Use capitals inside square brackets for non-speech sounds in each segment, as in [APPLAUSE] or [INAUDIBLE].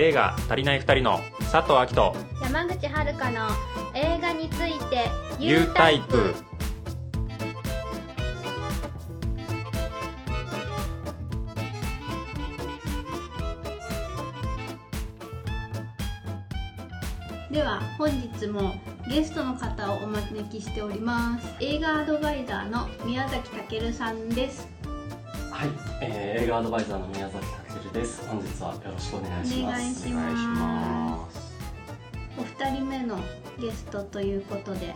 映画「足りない二人」の佐藤明と山口遥の映画について U タイプ。では本日もゲストの方をお招きしております。映画アドバイザーの宮崎健さんです。はい、えー、映画アドバイザーの宮崎健です。本日はよろしくお願いします。お願いします。お二人目のゲストということで、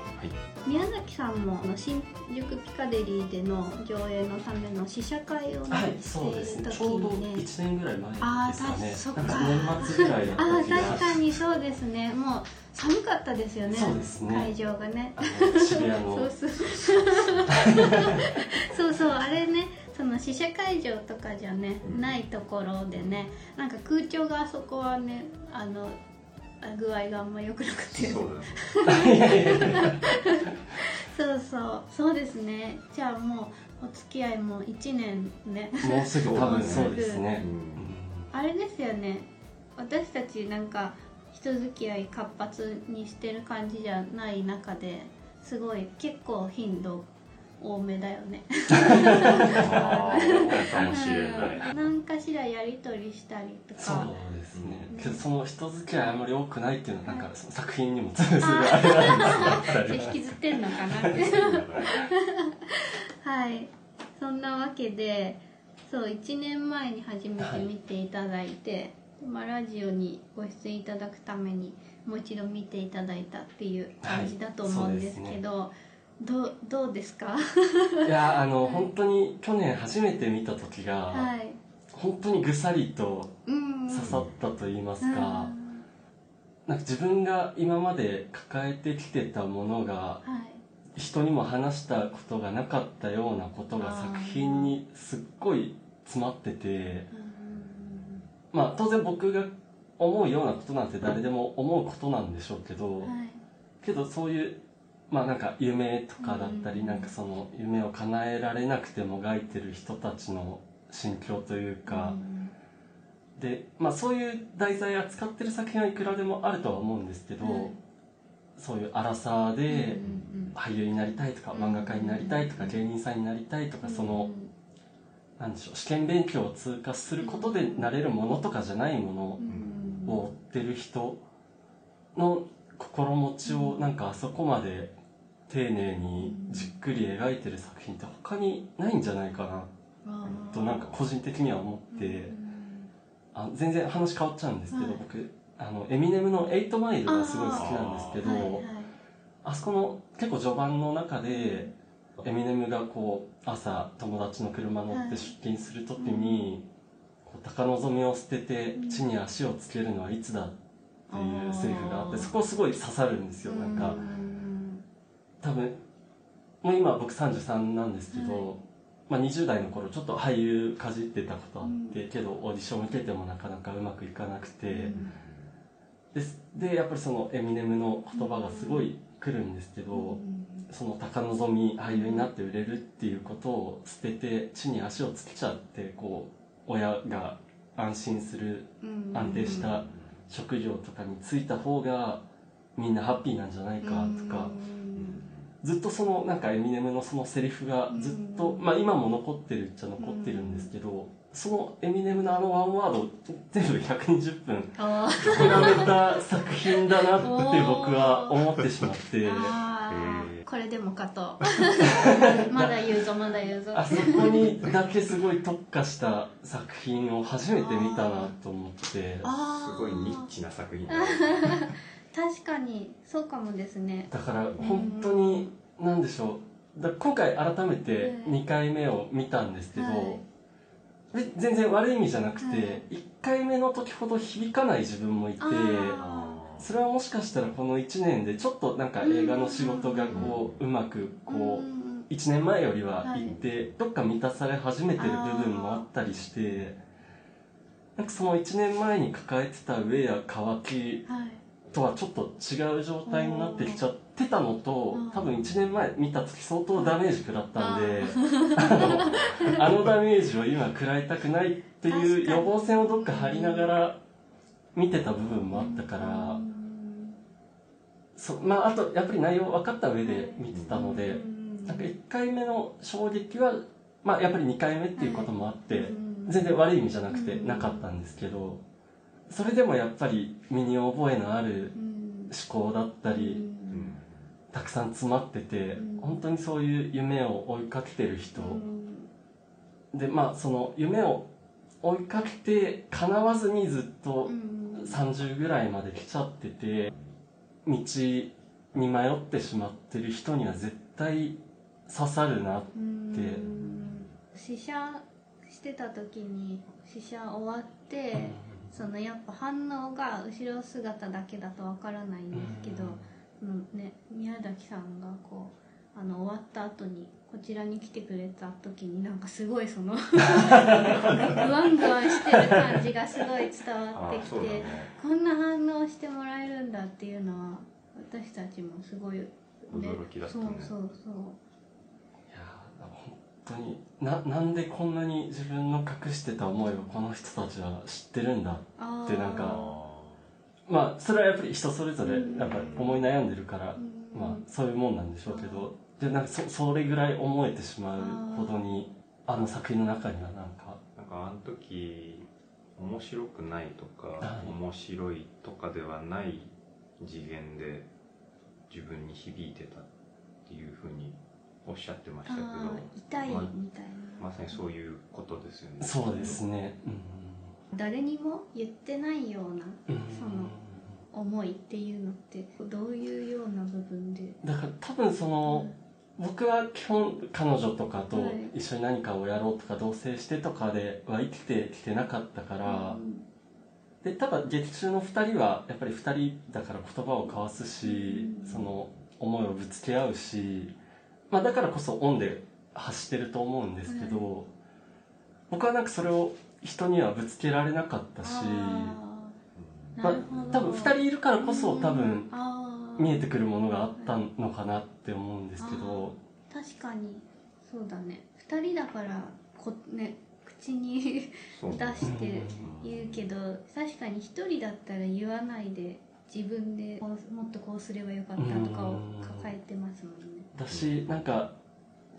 宮崎さんも新宿ピカデリーでの上映のための試写会をね、はい、してそうですね。ちょうどにね1年ぐらい前ですかね。そっか。なんか年末ぐらいだったああ気が確かにそうですね。もう寒かったですよね。そうですね。会場がね。そうそう [LAUGHS] あれねその試写会場とかじゃね、ないところでねなんか空調があそこはねあのあ具合があんま良くなくて。そうだ [LAUGHS] そうそうそうですね。じゃあもうお付き合いも1年ね。もうすぐ多分そうですね。あれですよね。私たちなんか人付き合い活発にしてる感じじゃない中ですごい結構頻度多めだよね。かもしれないうん何かしらやり取りしたりとそうかですね。うん。けどその人付き合いあんまり多くないっていうのはなんかその作品にも通ずるあれなんですよ。で引きずってんのかな。ってはい。そんなわけでそう1年前に初めて見ていただいて、まあ、ラジオにご出演いただくためにもう一度見ていただいたっていう感じだと思うんですけど、どうどうですか？いや [LAUGHS] あの本当に去年初めて見た時がはい。本当にぐさりとうん。刺さったと言いますうん。か。なんか自分が今まで抱えてきてたものがはい。人にも話したことがなかったようなことが作品にすっごい詰まっててうん。まあ当然僕が思うようなことなんて誰でも思うことなんでしょうけどはい。けどそういうまあなんか夢とかだったうん。りなんかその夢を叶えられなくてもがいてる人たちの心境というかでまあそういう題材扱ってる作品はいくらでもあるとは思うんですけどはいそういう荒さうんでうん。俳優になりたいとか漫画家になりたいとか芸人さんになりたいとかそのうんなんでしょう試験勉強を通過することでなれるものとかじゃないもうんのを追ってる人の心持ちをなんかあそこまで丁寧にじっくり描いてる作品って他にないんじゃないかな。となんか個人的には思って。あ全然話変わっちゃうんですけどはい。僕あのエミネムの「エイトマイル」がすごい好きなんですけど。あそこの結構序盤の中でエミネムがこう朝友達の車乗って出勤するときに、高望みを捨てて地に足をつけるのはいつだっていうセリフがあってそこすごい刺さるんですよ。なんかうん多分もう今僕33なんですけど、はい。まあ、20代の頃ちょっと俳優かじってたことあって、けどオーディション受けてもなかなかうまくいかなくて、です。でやっぱりそのエミネムの言葉がすごい来るんですけど、その高望み俳優になって売れるっていうことを捨てて地に足をつけちゃってこう親が安心するうん。安定した職業とかに就いた方がみんなハッピーなんじゃないかとかずっとそのなんかエミネムのそのセリフがずっとまあ今も残ってるっちゃ残ってるんですけどそのエミネムのあのワンワード全部120分あ膨らめた作品だなって僕は思ってしまって。[LAUGHS] これでもかと。[LAUGHS] まだ言うぞまだ言うぞ。あそこにだけすごい特化した作品を初めて見たなと思って。すごいニッチな作品だ [LAUGHS] 確かにそうかもですね。だから本当に何でしょう。だ今回改めて2回目を見たんですけど、はい。で全然悪い意味じゃなくて、はい。1回目の時ほど響かない自分もいてあそれはもしかしたらこの1年でちょっとなんか映画の仕事がこううまくこううん1年前よりはいって、どっか満たされ始めてる部分もあったりしてなんかその1年前に抱えてた上や渇きはいとはちょっと違う状態になってきちゃってたのとうん。多分1年前見た時相当ダメージ食らったんで [LAUGHS] あのダメージを今食らいたくないっていう予防線をどっか張りながら見てた部分もあったから、そまああとやっぱり内容分かった上で見てたので、なんか1回目の衝撃は、まあ、やっぱり2回目っていうこともあって、全然悪い意味じゃなくてうんなかったんですけどそれでもやっぱり身に覚えのある思考だったりたくさん詰まっててうん。本当にそういう夢を追いかけてる人。でまあその夢を追いかけて叶わずにずっと30ぐらいまで来ちゃってて道に迷ってしまってる人には絶対刺さるなって。試写してた時に試写終わって、そのやっぱ反応が後ろ姿だけだとわからないんですけど、そのね、宮崎さんがこうあの終わった後にこちらに来てくれた時になんかすごいそのグワングワンしてる感じがすごい伝わってきて、ね。こんな反応してもらえるんだっていうのは私たちもすごい、ね、驚きだったね。そうそうそう当にななんでこんなに自分の隠してた思いをこの人たちは知ってるんだあでなんかあまあそれはやっぱり人それぞれうん。やっぱり思い悩んでるから、うん。まあそういうもんなんでしょうけどでなんかそそれぐらい思えてしまうほどにあの作品の中にはなんか。ーなんかあの時面白くないとか、はい。面白いとかではない次元で自分に響いてたっていうふうにおっしゃってましたけど痛いまあみたいな、まさにそういうことですよね。そうですね。誰にも言ってないようなうん、うんその思いっていうのってどういうような部分で？だから多分その、僕は基本彼女とかとはい。一緒に何かをやろうとか同棲してとかでは生きてきてなかったから、うん。でただ劇中の2人はやっぱり2人だから言葉を交わすし、うん。その思いをぶつけ合うし、まあ、だからこそオンで発してると思うんですけど、僕はなんかそれを人にはぶつけられなかったし、まあなるほど、多分2人いるからこそ多分見えてくるものがあったのかなって思うんですけど。確かに。そうだね。2人だからこね口に [LAUGHS] 出して言うけど確かに1人だったら言わないで自分でこうもっとこうすればよかったとかを抱えてますもんねだしなんか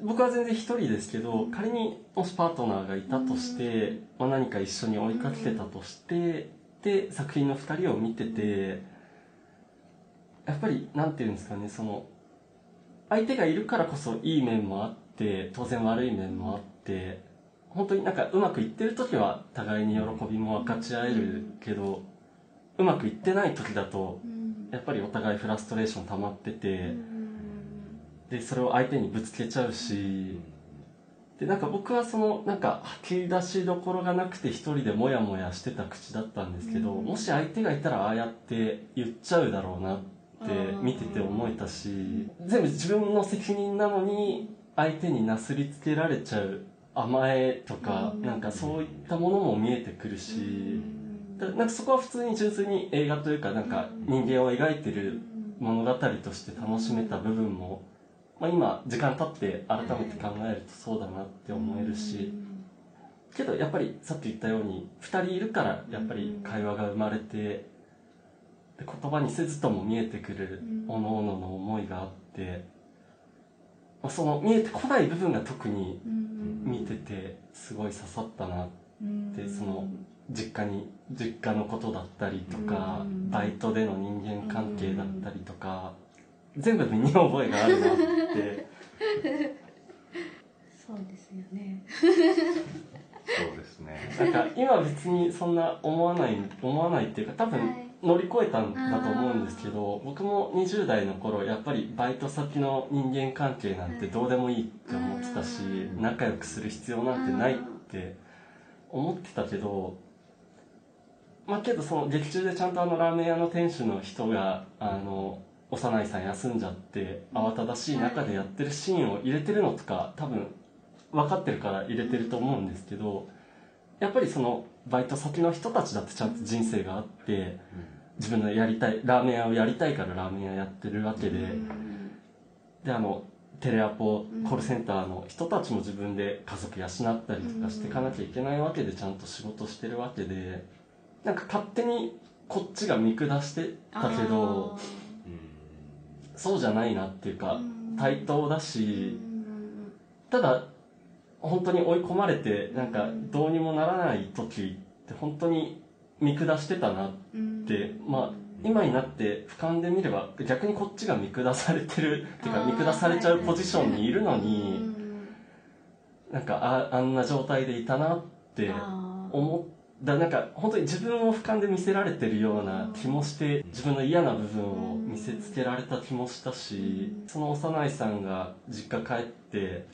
僕は全然一人ですけど仮にもしパートナーがいたとして、まあ、何か一緒に追いかけてたとしてで作品の2人を見ててやっぱりなんていうんですかねその相手がいるからこそいい面もあって当然悪い面もあって本当になんかうまくいってる時は互いに喜びも分かち合えるけどうまくいってない時だとうんやっぱりお互いフラストレーション溜まってて。うんでそれを相手にぶつけちゃうし。でなんか僕はそのなんか吐き出しどころがなくて一人でモヤモヤしてた口だったんですけど、うん。もし相手がいたらああやって言っちゃうだろうなって見てて思えたし全部自分の責任なのに相手になすりつけられちゃう甘えとか、うん。なんかそういったものも見えてくるし、だなんかそこは普通に純粋に映画というかなんか人間を描いてる物語として楽しめた部分も、まあ、今時間経って改めて考えるとそうだなって思えるし、けどやっぱりさっき言ったように2人いるからやっぱり会話が生まれてで言葉にせずとも見えてくるうん。各々の思いがあって、まあ、その見えてこない部分が特に見ててすごい刺さったなってその実家に実家のことだったりとかうん。バイトでの人間関係だったりとか全部身に覚えがあるなって。そうですよね。そうですね。なんか今別にそんな思わない思わないっていうか多分はい。乗り越えたんだと思うんですけど僕も20代の頃やっぱりバイト先の人間関係なんてどうでもいいって思ってたしうん。仲良くする必要なんてないって思ってたけどまあけどその劇中でちゃんとあのラーメン屋の店主の人があの幼いさん休んじゃって慌ただしい中でやってるシーンを入れてるのとか多分分かってるから入れてると思うんですけどやっぱりそのバイト先の人たちだってちゃんと人生があって自分のやりたいラーメン屋をやりたいからラーメン屋やってるわけでであのテレアポうん。コールセンターの人たちも自分で家族養ったりとかしていかなきゃいけないわけでちゃんと仕事してるわけでなんか勝手にこっちが見下してたけどそうじゃないなっていうか対等だしただ本当に追い込まれてなんかどうにもならない時って本当に見下してたなってまあ今になって俯瞰で見れば逆にこっちが見下されてるっていうか見下されちゃうポジションにいるのになんかああんな状態でいたなって思ったなんか本当に自分を俯瞰で見せられてるような気もして自分の嫌な部分を見せつけられた気もしたしその幼いさんが実家帰って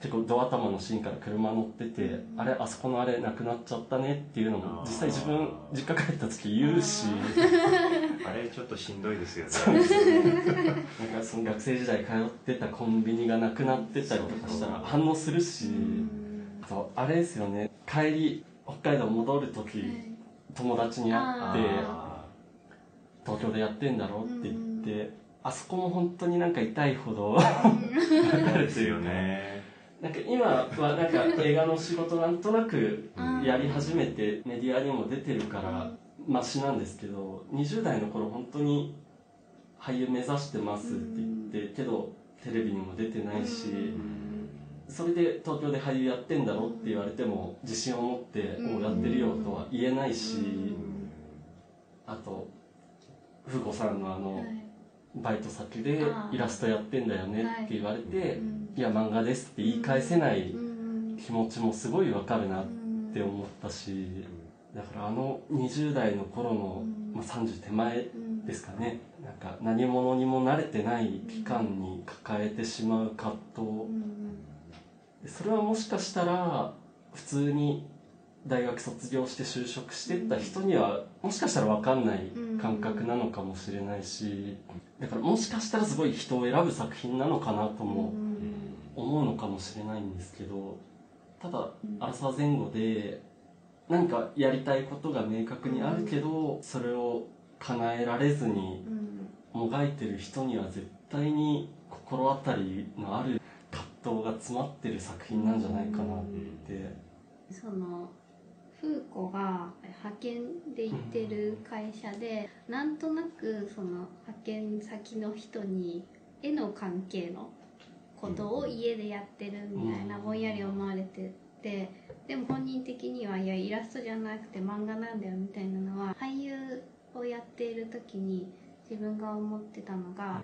結構ドア玉のシーンから車乗っててあれあそこのあれなくなっちゃったねっていうのも実際自分実家帰った時言うし。[LAUGHS] あれちょっとしんどいですよね。そうですよね。なんかその学生時代通ってたコンビニがなくなってたりとかしたら反応するし。あとあれですよね。帰り北海道戻る時友達に会ってあ東京でやってんだろって言ってあそこも本当になんか痛いほどーそうですよね。[LAUGHS] なんか今はなんか映画の仕事なんとなくうん。やり始めてメディアにも出てるからマシなんですけど20代の頃本当に俳優目指してますって言ってけどテレビにも出てないしそれで東京で俳優やってんだろって言われても自信を持って「おうやってるよ」とは言えないしあと風子さんのあのバイト先でイラストやってんだよねって言われて「い。や漫画です」って言い返せない気持ちもすごいわかるなって思ったしだからあの20代の頃の、まあ、30手前ですかね。なんか何者にも慣れてない期間に抱えてしまう葛藤でそれはもしかしたら普通に大学卒業して就職してった人にはもしかしたら分かんない感覚なのかもしれないしだからもしかしたらすごい人を選ぶ作品なのかなとも思うのかもしれないんですけどただアラサー前後で何かやりたいことが明確にあるけどそれを叶えられずにもがいてる人には絶対に心当たりのある葛藤が詰まってる作品なんじゃないかなって。その風子が派遣で行ってる会社で、なんとなくその派遣先の人に絵の関係のことを家でやってるみたいなぼんやり思われててでも本人的にはいやイラストじゃなくて漫画なんだよみたいなのは俳優をやっている時に自分が思ってたのが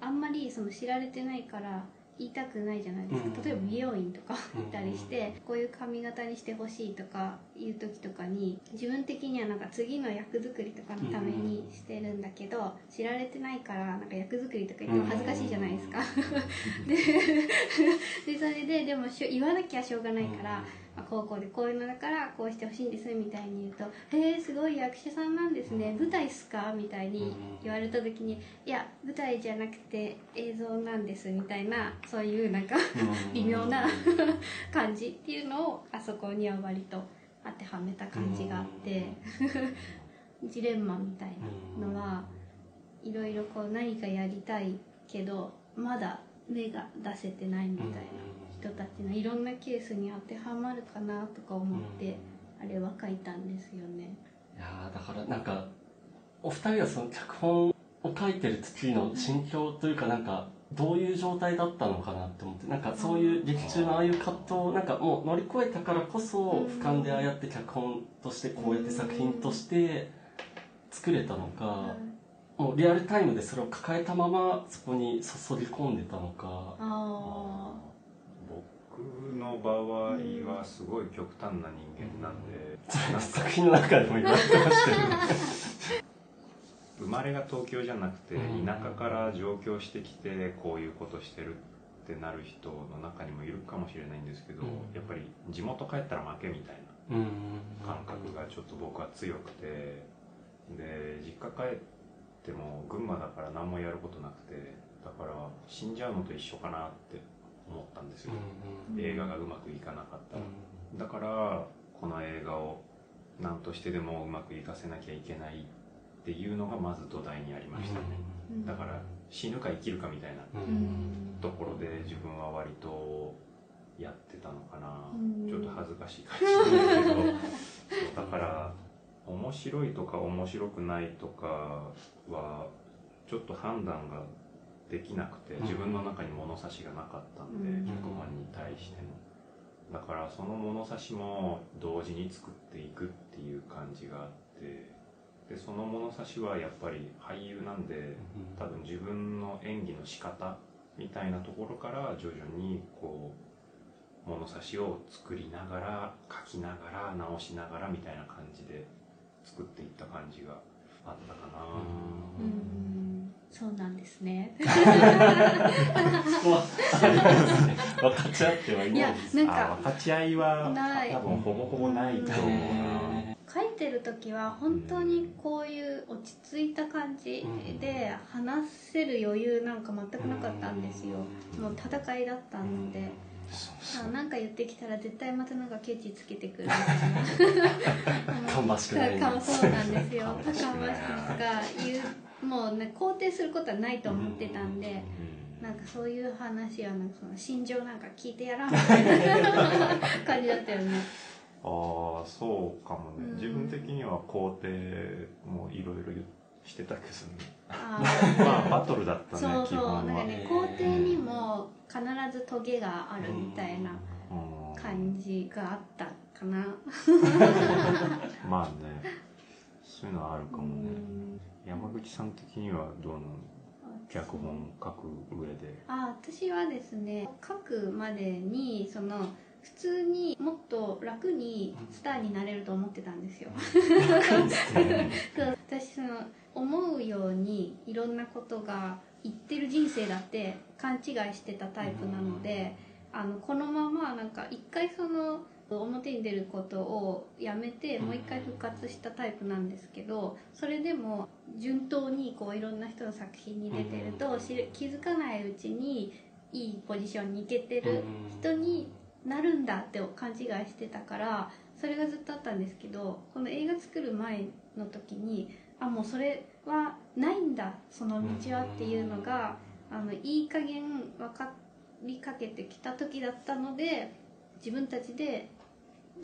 あんまりその知られてないから言いたくないじゃないですか、うん。例えば美容院とか行ったりして、こういう髪型にしてほしいとかいう時とかに自分的にはなんか次の役作りとかのためにしてるんだけど、知られてないからなんか役作りとか言っても恥ずかしいじゃないですか。[LAUGHS] で [LAUGHS] でそれででも言わなきゃしょうがないから、まあ、高校でこういうのだからこうしてほしいんですみたいに言うと「へえすごい役者さんなんですね。舞台っすか?」みたいに言われた時に「いや舞台じゃなくて映像なんです」みたいなそういうなんか微妙な感じっていうのをあそこには割と当てはめた感じがあってジレンマみたいなのはいろいろこう何かやりたいけどまだ芽が出せてないみたいな人たちのいろんなケースに当てはまるかなとか思ってあれは書いたんですよね。いやーだからなんかお二人はその脚本を書いてる時の心境というかなんかどういう状態だったのかなって思ってなんかそういう劇中のああいう葛藤をなんかもう乗り越えたからこそ俯瞰でああやって脚本としてこうやって作品として作れたのかもうリアルタイムでそれを抱えたままそこに注ぎ込んでたのかの場合はすごい極端な人間なんで、作品の中でも言われてましたよね生まれが東京じゃなくてうん。田舎から上京してきてこういうことしてるってなる人の中にもいるかもしれないんですけど、うん。やっぱり地元帰ったら負けみたいなうん。感覚がちょっと僕は強くてで実家帰っても群馬だから何もやることなくてだから死んじゃうのと一緒かなって思ったんですよ、映画がうまくいかなかった。ら、だからこの映画を何としてでもうまくいかせなきゃいけないっていうのがまず土台にありましたね、ーだから死ぬか生きるかみたいなうん。ところで自分は割とやってたのかな、うん。ちょっと恥ずかしい感じなんだけど。[LAUGHS] そうだから面白いとか面白くないとかはちょっと判断ができなくてうん。自分の中に物差しがなかったんで、うん。脚本に対してのだからその物差しも同時に作っていくっていう感じがあってでその物差しはやっぱり俳優なんで多分自分の演技の仕方みたいなところから徐々にこう物差しを作りながら書きながら直しながらみたいな感じで作っていった感じがあったかな、うんそうなんですね。分かち合ってはいないです。いやなんかあ分かち合いは多分ほぼほぼないと思うな、書いてる時は本当にこういう落ち着いた感じで話せる余裕なんか全くなかったんですよ。もう戦いだったので。あなんか言ってきたら絶対またなんかケチつけてくるみたいな。[LAUGHS] 芳しくない。そうなんですよ。芳しくない。芳しくとか言うもうね肯定することはないと思ってたんでなんかそういう話はなんかその心情なんか聞いてやらんみたいな [LAUGHS] 感じだったよね。ああそうかもね、うん。自分的には肯定もいろいろしてたけどね。あ [LAUGHS] まあバトルだったねそうそう。なんかね肯定にも必ずトゲがあるみたいなうん。感じがあったかな。[LAUGHS] まあねそういうのはあるかもうね、ん。山口さん的にはどうなの？脚本書く上で。あ私はですね書くまでにその普通にもっと楽にスターになれると思ってたんですよ。そう [LAUGHS] 私その思うようにいろんなことが言ってる人生だって勘違いしてたタイプなのであのこのままなんか一回その表に出ることをやめてもう一回復活したタイプなんですけどそれでも順当にこういろんな人の作品に出てると気づかないうちにいいポジションに行けてる人になるんだって勘違いしてたからそれがずっとあったんですけどこの映画作る前の時にあもうそれはないんだその道はっていうのがあのいい加減分かりかけてきた時だったので自分たちで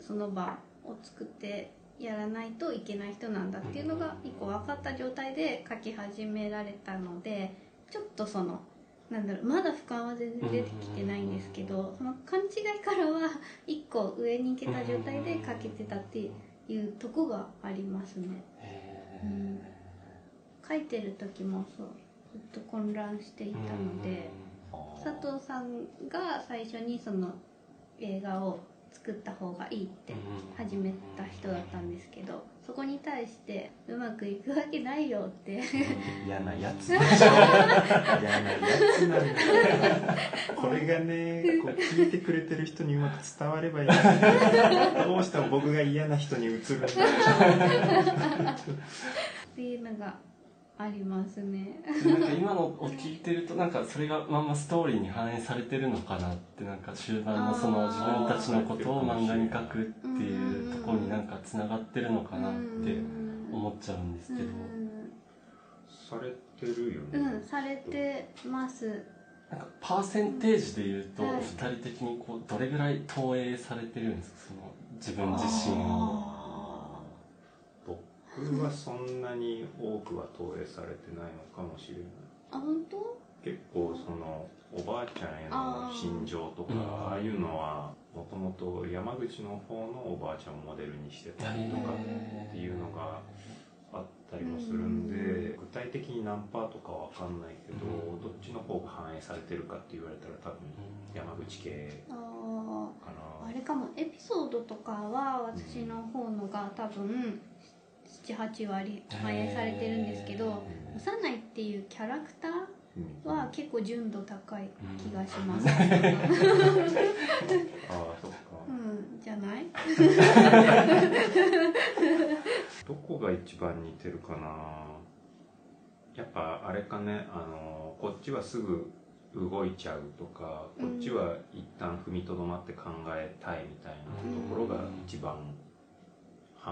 その場を作ってやらないといけない人なんだっていうのが一個分かった状態で書き始められたのでちょっとそのなんだろうまだ俯瞰は全然出てきてないんですけどその勘違いからは一個上に行けた状態で書けてたっていうとこがありますね。うん。書いてる時もそうずっと混乱していたので佐藤さんが最初にその映画を作った方がいいって始めた人だったんですけどそこに対してうまくいくわけないよって。嫌なやつ。[LAUGHS] 嫌なやつなんだ。よこれがねこう聞いてくれてる人にうまく伝わればいいどうしても僕が嫌な人に映るんだよ。っていうのがありますね。なんか今のを聞いてるとなんかそれがまんまストーリーに反映されてるのかなってなんか終盤のその自分たちのことを漫画に書くっていうところになんかつながってるのかなって思っちゃうんですけど。されてるよね、うん、うん、されてます。なんかパーセンテージで言うとおはい。二人的にこうどれぐらい投影されてるんですか？その自分自身を僕はそんなに多くは投影されてないのかもしれない。あ、本当？結構そのおばあちゃんへの心情とかうん。ああいうのはもともと山口の方のおばあちゃんをモデルにしてたりとかっていうのがあったりもするんで具体的に何パーとかは分かんないけどうん。どっちの方が反映されてるかって言われたら多分山口系あかあ、あなれかも。エピソードとかは私の方のが多分七八割反映されてるんですけど、幼いっていうキャラクターうん。は結構純度高い気がします。[LAUGHS] ああそっか。うん、じゃない？[LAUGHS] どこが一番似てるかな？やっぱあれかねあのこっちはすぐ動いちゃうとかこっちは一旦踏みとどまって考えたいみたいなところが一番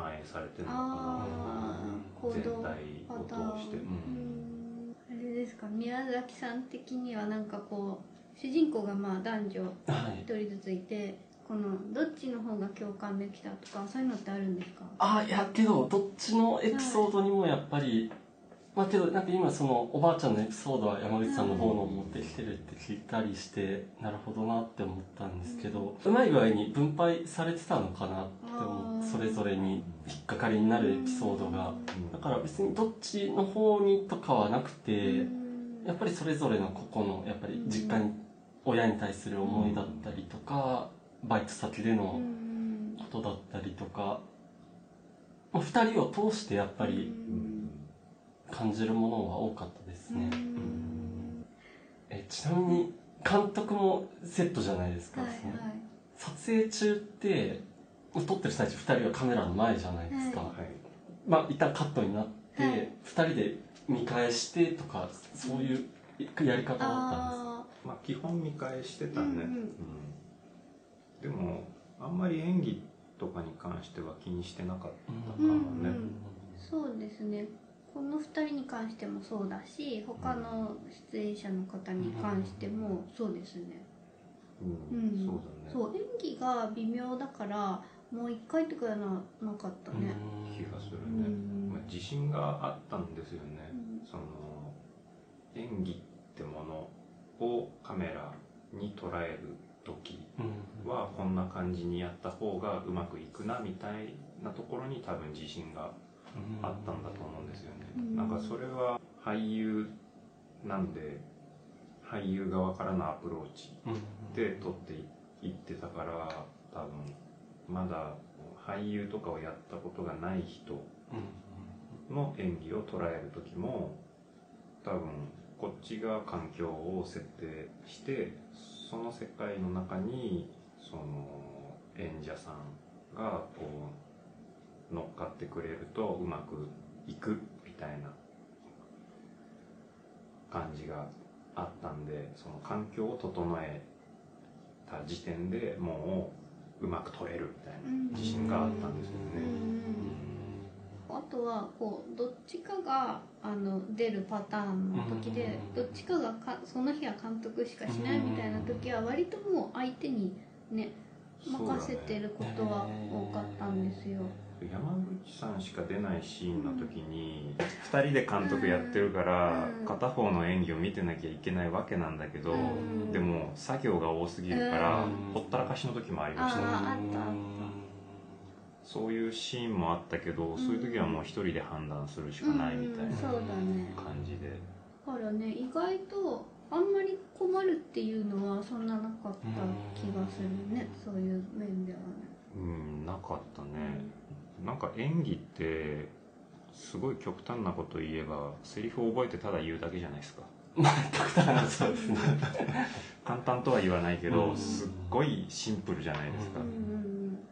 反映されてるのかああ、な全体を。通して、ううん。んあれですか宮崎さん的にはなんかこう主人公がまあ男女はい一人ずついてこのどっちの方が共感できたとかそうい。うのってあるんですかあいやけどどっちのエピソードにもやっぱり、まあけどなんか今そのおばあちゃんのエピソードは山口さんの方の持ってきてるって聞いたりして、なるほどなって思ったんですけど、うまい具合に分配されてたのかなって思う。それぞれに引っかかりになるエピソードが。だから別にどっちの方にとかはなくて、やっぱりそれぞれの個々のやっぱり実家に親に対する思いだったりとか、バイト先でのうん。ことだったりとか、まあ、2人を通してやっぱり感じるものは多かったですね、えちなみに監督もセットじゃないですか、はいはい。撮影中ってまあ撮ってる最中2人はカメラの前じゃないですか、ははい。まあ一旦カットになって、はい。2人で見返してとかそういうやり方だったんですあまあ基本見返してたね、うんうん。うん。でもあんまり演技とかに関しては気にしてなかったかもね、うんうん。そうですねこの2人に関してもそうだし他の出演者の方に関してもそうですね。うん。うん。そうだね。そう演技が微妙だからもう1回とかななかったね。気がするうね、ん。まあ、自信があったんですよね、うん。その演技ってものをカメラに捉える時うん。はこんな感じにやった方がうまくいくなみたいなところに多分自信があったんだと思うんですよね、うん。なんかそれは俳優なんで俳優側からのアプローチで撮っていってたから多分まだ俳優とかをやったことがない人の演技を捉える時も多分こっちが環境を設定してその世界の中にその演者さんがこう乗っかってくれるとうまくいくみたいな感じがあったんでその環境を整えた時点でもううまく撮れるみたいな自信があったんですよね。あとはこうどっちかがあの出るパターンの時でうんどっちかがかその日は監督しかしないみたいな時は割ともう相手にね任せてることは多かったんですよ。山口さんしか出ないシーンの時に2人で監督やってるからうん。片方の演技を見てなきゃいけないわけなんだけどうん。でも作業が多すぎるからうん。ほったらかしの時もありました。あーねあったあった。そういうシーンもあったけどそういう時はもう一人で判断するしかないみたいな感じで。だからね意外とあんまり困るっていうのはそんななかった気がするねそういう面ではね。うんなかったねなんか演技ってすごい極端なこと言えばセリフを覚えてただ言うだけじゃないですか。[LAUGHS] まあ極端なそうですね。[LAUGHS] 簡単とは言わないけど、うん。すっごいシンプルじゃないですか、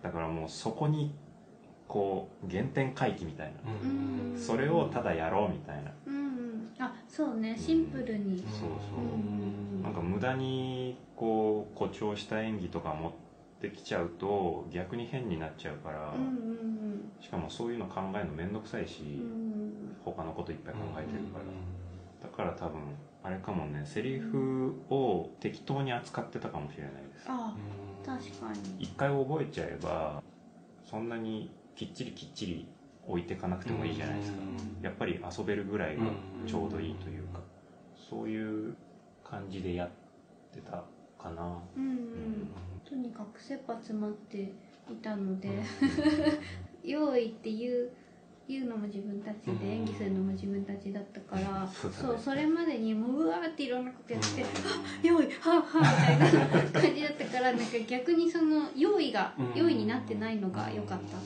だからもうそこにこう原点回帰みたいな、うん。それをただやろうみたいな、あそうね。シンプルに。そうそう、うん。なんか無駄にこう誇張した演技とか持ってきちゃうと逆に変になっちゃうから、うんうんしかもそういうの考えるの面倒くさいし、うんうん他のこといっぱい考えてるから、だから多分あれかもねセリフを適当に扱ってたかもしれないです。あ確かに。一回覚えちゃえばそんなにきっちりきっちり置いていかなくてもいいじゃないですか。うんやっぱり遊べるぐらいがちょうどいいというか。そういう感じでやってたかな。うんうんとにかく切羽詰まっていたので、[LAUGHS] 用意っていう言うのも自分たちうん。で演技するのも自分たちだったから、そうだね。それまでにもううわーっていろんなことやって「用意はあはあ」みたいな感じだったからなんか逆にその用意がうん用意になってないのが良かった。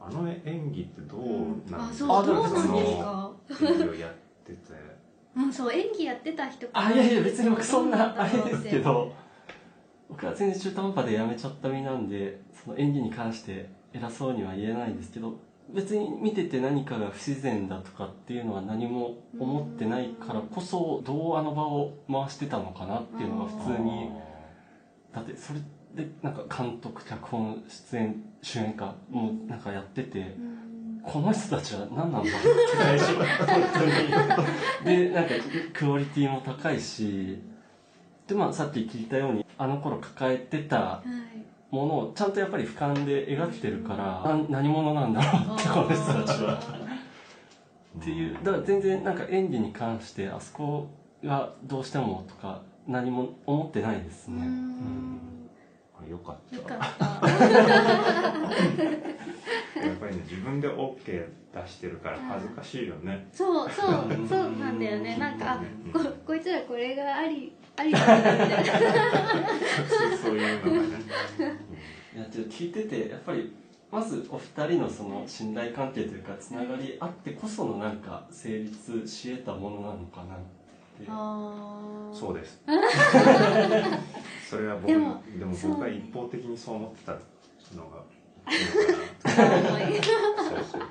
あの演技ってどうなんあですかそうどうなんですそかやっててうんそう演技やってた人あいやいや別に僕そんなあれですけど僕は全然中途半端でやめちゃった身なんでその演技に関して偉そうには言えないですけど別に見てて何かが不自然だとかっていうのは何も思ってないからこそどうあの場を回してたのかなっていうのが普通にだってそれでなんか監督脚本出演主演かもうなんかやっててうんこの人たちは何なんだって。最初本当に。でなんかクオリティも高いしでまあさっき聞いたようにあの頃抱えてたはい。ものをちゃんとやっぱり俯瞰で描いてるから、な何者なんだろうってこの人たちは。っていう。だから全然なんか演技に関してあそこがどうしてもとか何も思ってないですね。うーうん。ん。あよかった。よかった [LAUGHS] やっぱりね自分で OK 出してるから恥ずかしいよね。そうそううんそうなんだよね。なんかあうん。ここいつらこれがありありだみたいな。そういうのがね。いやでも聞いててやっぱりまずお二人のその信頼関係というかつながりあってこそのなんか成立し得たものなのかなって。そうです。[LAUGHS] それは僕ででも僕が一方的にそう思ってたのがな重いそうそう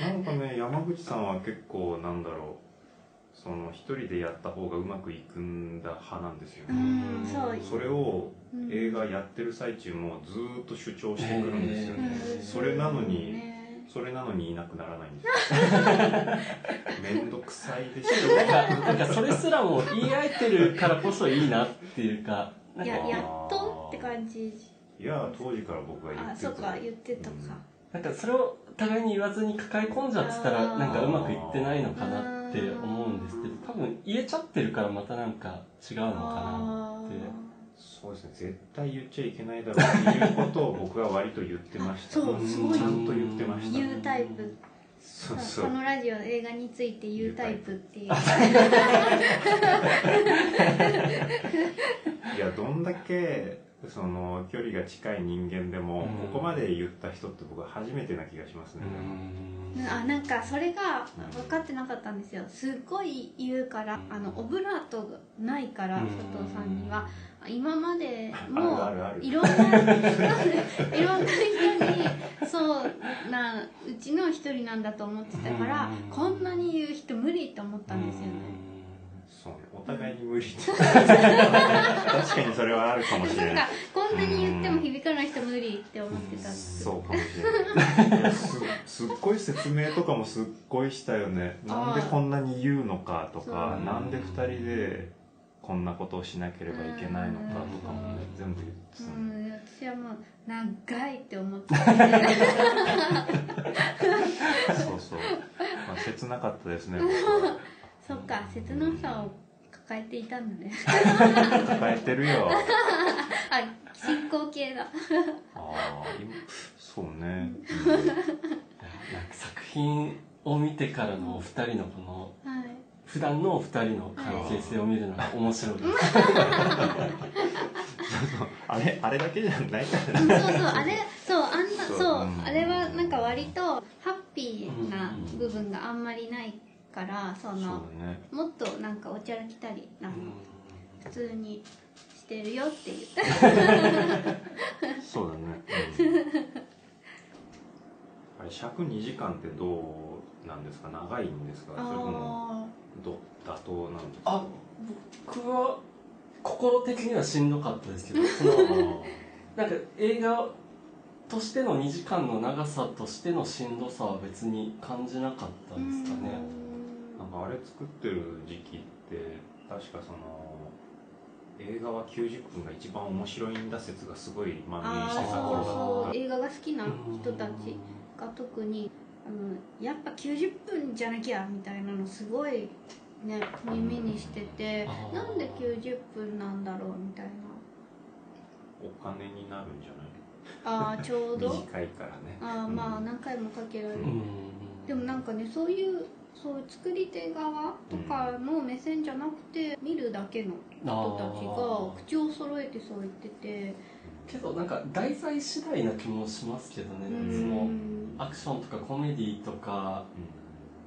なんかね山口さんは結構なんだろうその一人でやった方がうまくいくんだ派なんですようねんそれをうん。映画やってる最中もずーっと主張してくるんですよね。うん。それなのにねそれなのにいなくならないんですよ。[LAUGHS] めんどくさいでしょ。なんかそれすらも言い合えてるからこそいいなっていうか。なんかややっとって感じいや当時から僕が言ってた。あそうか言ってたか。なんかそれを互いに言わずに抱え込んじゃってたらなんかうまくいってないのかなって思うんですけど多分言えちゃってるからまたなんか違うのかなって。そうですね絶対言っちゃいけないだろうっていうことを僕は割と言ってました。そうすごい。ちゃんと言ってました。言うタイプ。そうそう。このラジオ映画について言うタイプっていう。[LAUGHS] いやどんだけその距離が近い人間でも、うん。ここまで言った人って僕は初めてな気がしますね、うん。あなんかそれが分かってなかったんですよ。すっごい言うからあのオブラートがないからうん。佐藤さんには。今まであもいろんな [LAUGHS] いろんな人にそうなうちの一人なんだと思ってたからうん。こんなに言う人無理って思ったんですよねそうね。お互いに無理。[LAUGHS] 確かにそれはあるかもしれない。こんなに言っても響かない人無理って思ってたそうかもしれない。すすっごい説明とかもすっごいしたよね。なんでこんなに言うのかとかなんで2人でこんなことをしなければいけないのかとかもね全部言ってた。うねん私はもう長いって思ってて [LAUGHS] そうそう、まあ、切なかったですね僕はそっか切なさを抱えていたんだね。抱えてるよ。[LAUGHS] あ進行形だ。ああ今そうね、なんか作品を見てからのお二人のこのはい。普段のお二人の関係性を見るのが面白い。[LAUGHS] です。あれあれだけじゃない？からうんそうそうあれそうあんなそう。そううん。あれはなんか割とハッピーな部分があんまりないからそのもっとなんかおちゃらけたりあの普通にしてるよっていう。[LAUGHS] そうだね、うん。あれ尺2時間ってどうなんですか？長いんですか？それともあど妥当なんですか？あ僕は心的にはしんどかったですけど、[LAUGHS] そあのなんか映画としての2時間の長さとしてのしんどさは別に感じなかったーですかね。かあれ作ってる時期って確かその映画は90分が一番面白いんだ説がすごい蔓延あしてたあ頃だそうった。そう映画が好きな人たちが特にあのやっぱ90分じゃなきゃみたいなのすごいね耳にしててなんで90分なんだろうみたいな。お金になるんじゃない？ああちょうど。短いからね。ああまあ何回もかけられる、うん。でもなんかねそういうそう作り手側とかの目線じゃなくて見るだけの人たちが口を揃えてそう言ってて。けどなんか題材次第な気もしますけどね、うん。そのアクションとかコメディとか。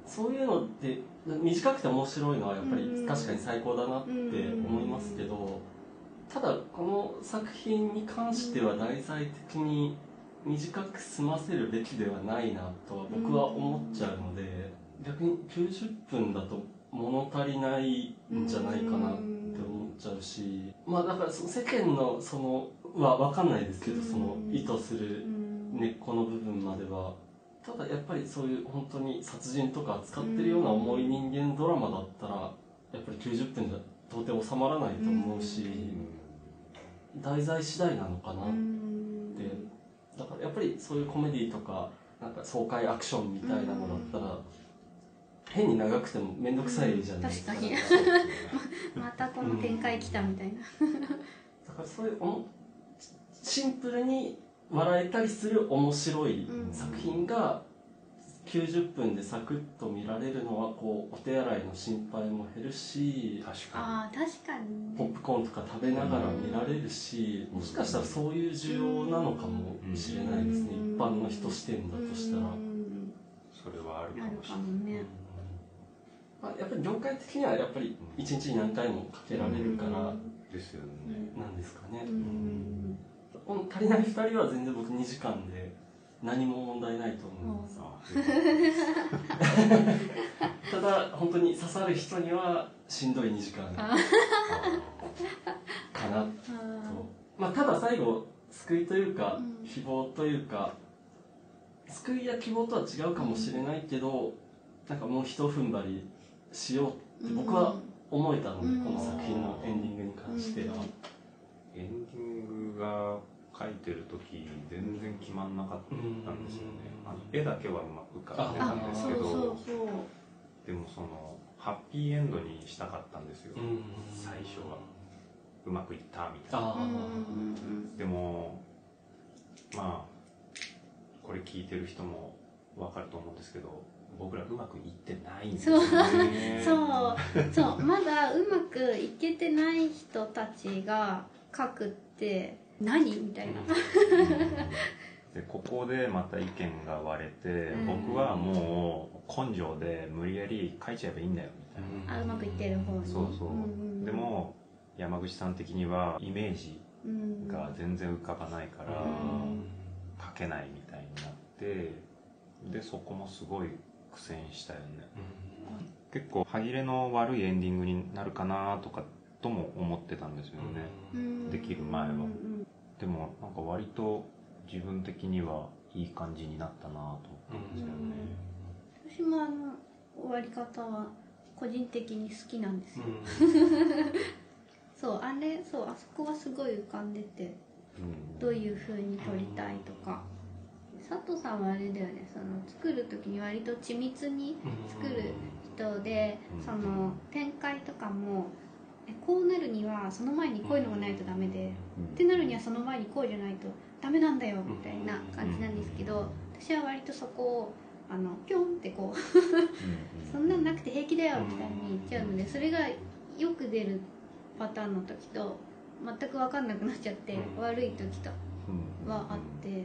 そういうのって短くて面白いのはやっぱりうん。確かに最高だなって思いますけどただこの作品に関しては題材的に短く済ませるべきではないなとは僕は思っちゃうので逆に90分だと物足りないんじゃないかなって思っちゃうしまあだからその世間のそのは分かんないですけどその意図するうん根っこの部分まではただやっぱりそういう本当に殺人とか扱ってるような重い人間ドラマだったらやっぱり90分じゃ到底収まらないと思うし、題材次第なのかなって、だからやっぱりそういうコメディとかなんか爽快アクションみたいなのだったら、変に長くても面倒くさいじゃないですか。確かに。[LAUGHS] またこの展開来たみたいな、だからそういうおもシンプルに笑えたりする面白いうん作品が90分でサクッと見られるのはこうお手洗いの心配も減るし確かああ確かに。ねポップコーンとか食べながら見られるしもしかしたらそういう需要なのかもしれないですね。うん。一般の人視点だとしたら。うん。にそれはあるかもしれない。かもねまあ、やっぱり業界的にはやっぱり一日に何回もかけられるからですよね、なんですかね、うん。この足りない2人は全然僕2時間で何も問題ないと思いますあ [LAUGHS] ただ本当に刺さる人にはしんどい2時間かなと。あまあただ最後救いというかうん。希望というか救いや希望とは違うかもしれないけどなんかもうひと踏ん張りしようって僕は思えたので、うん。この作品のエンディングに関して。は、エンディングが書いてる時全然決まんなかったんですよね。うん。あの絵だけはうまく浮かんであたんですけど。そうそうそう。でもそのハッピーエンドにしたかったんですよ、うん。最初はうまくいったみたいな。でもまあこれ聞いてる人も分かると思うんですけど僕らうまくいってないんですよね。そうそうまだうまくいけてない人たちが書くって何みたいな。[LAUGHS] でここでまた意見が割れて、うん。僕はもう根性で無理やり書いちゃえばいいんだよみたいな、あうまくいってる方に。そうそう、んんでも山口さん的にはイメージうん。が全然浮かばないからうん。書けないみたいになってでそこもすごい苦戦したよね。結構歯切れの悪いエンディングになるかなとかとも思ってたんですよね、うん。できる前は。うんうんでもなんか割と自分的にはいい感じになったなと思ったんですよね、私もあの終わり方は個人的に好きなんですよ、[LAUGHS] そうあれそうあそこはすごい浮かんでてうん。どういう風に撮りたいとか佐藤さんはあれだよねその作る時に割と緻密に作る人でうん。その展開とかもえこうなるにはその前にこういうのがないとダメでってなるにはその前にこうじゃないとダメなんだよみたいな感じなんですけど私は割とそこをあのピョンってこう [LAUGHS] そんなんなくて平気だよみたいに言っちゃうのでそれがよく出るパターンの時と全く分かんなくなっちゃってうん。悪い時とうんはあって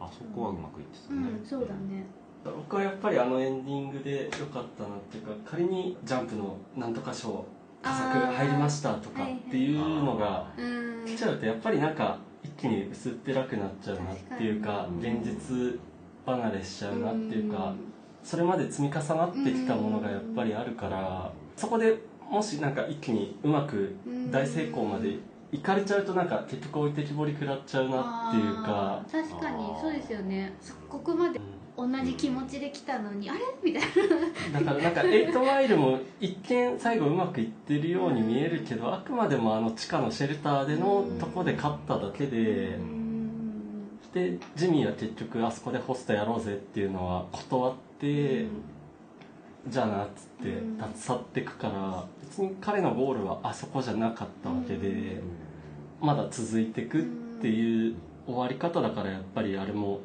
あそこはうまくいってたね、うんそうだね。僕はやっぱりあのエンディングで良かったなっていうか仮にジャンプのなんとか賞佳作入りましたとかっていうのがうん。来ちゃうとやっぱりなんか一気に薄っぺらくなっちゃうなっていうか現実離れしちゃうなっていうかん。それまで積み重なってきたものがやっぱりあるからそこでもしなんか一気にうまく大成功までいかれちゃうとなんか結局置いてきぼり食らっちゃうなっていうか。確かにそうですよね。そここまで同じ気持ちで来たのにあれ？みたいな。だからなんか8マイルも一見最後うまくいってるように見えるけどあくまでもあの地下のシェルターでのとこで勝っただけでうん。でジミーは結局あそこでホストやろうぜっていうのは断ってじゃあなっつってうん。立ち去っていくから別に彼のゴールはあそこじゃなかったわけでまだ続いていくっていう終わり方だからやっぱりあれも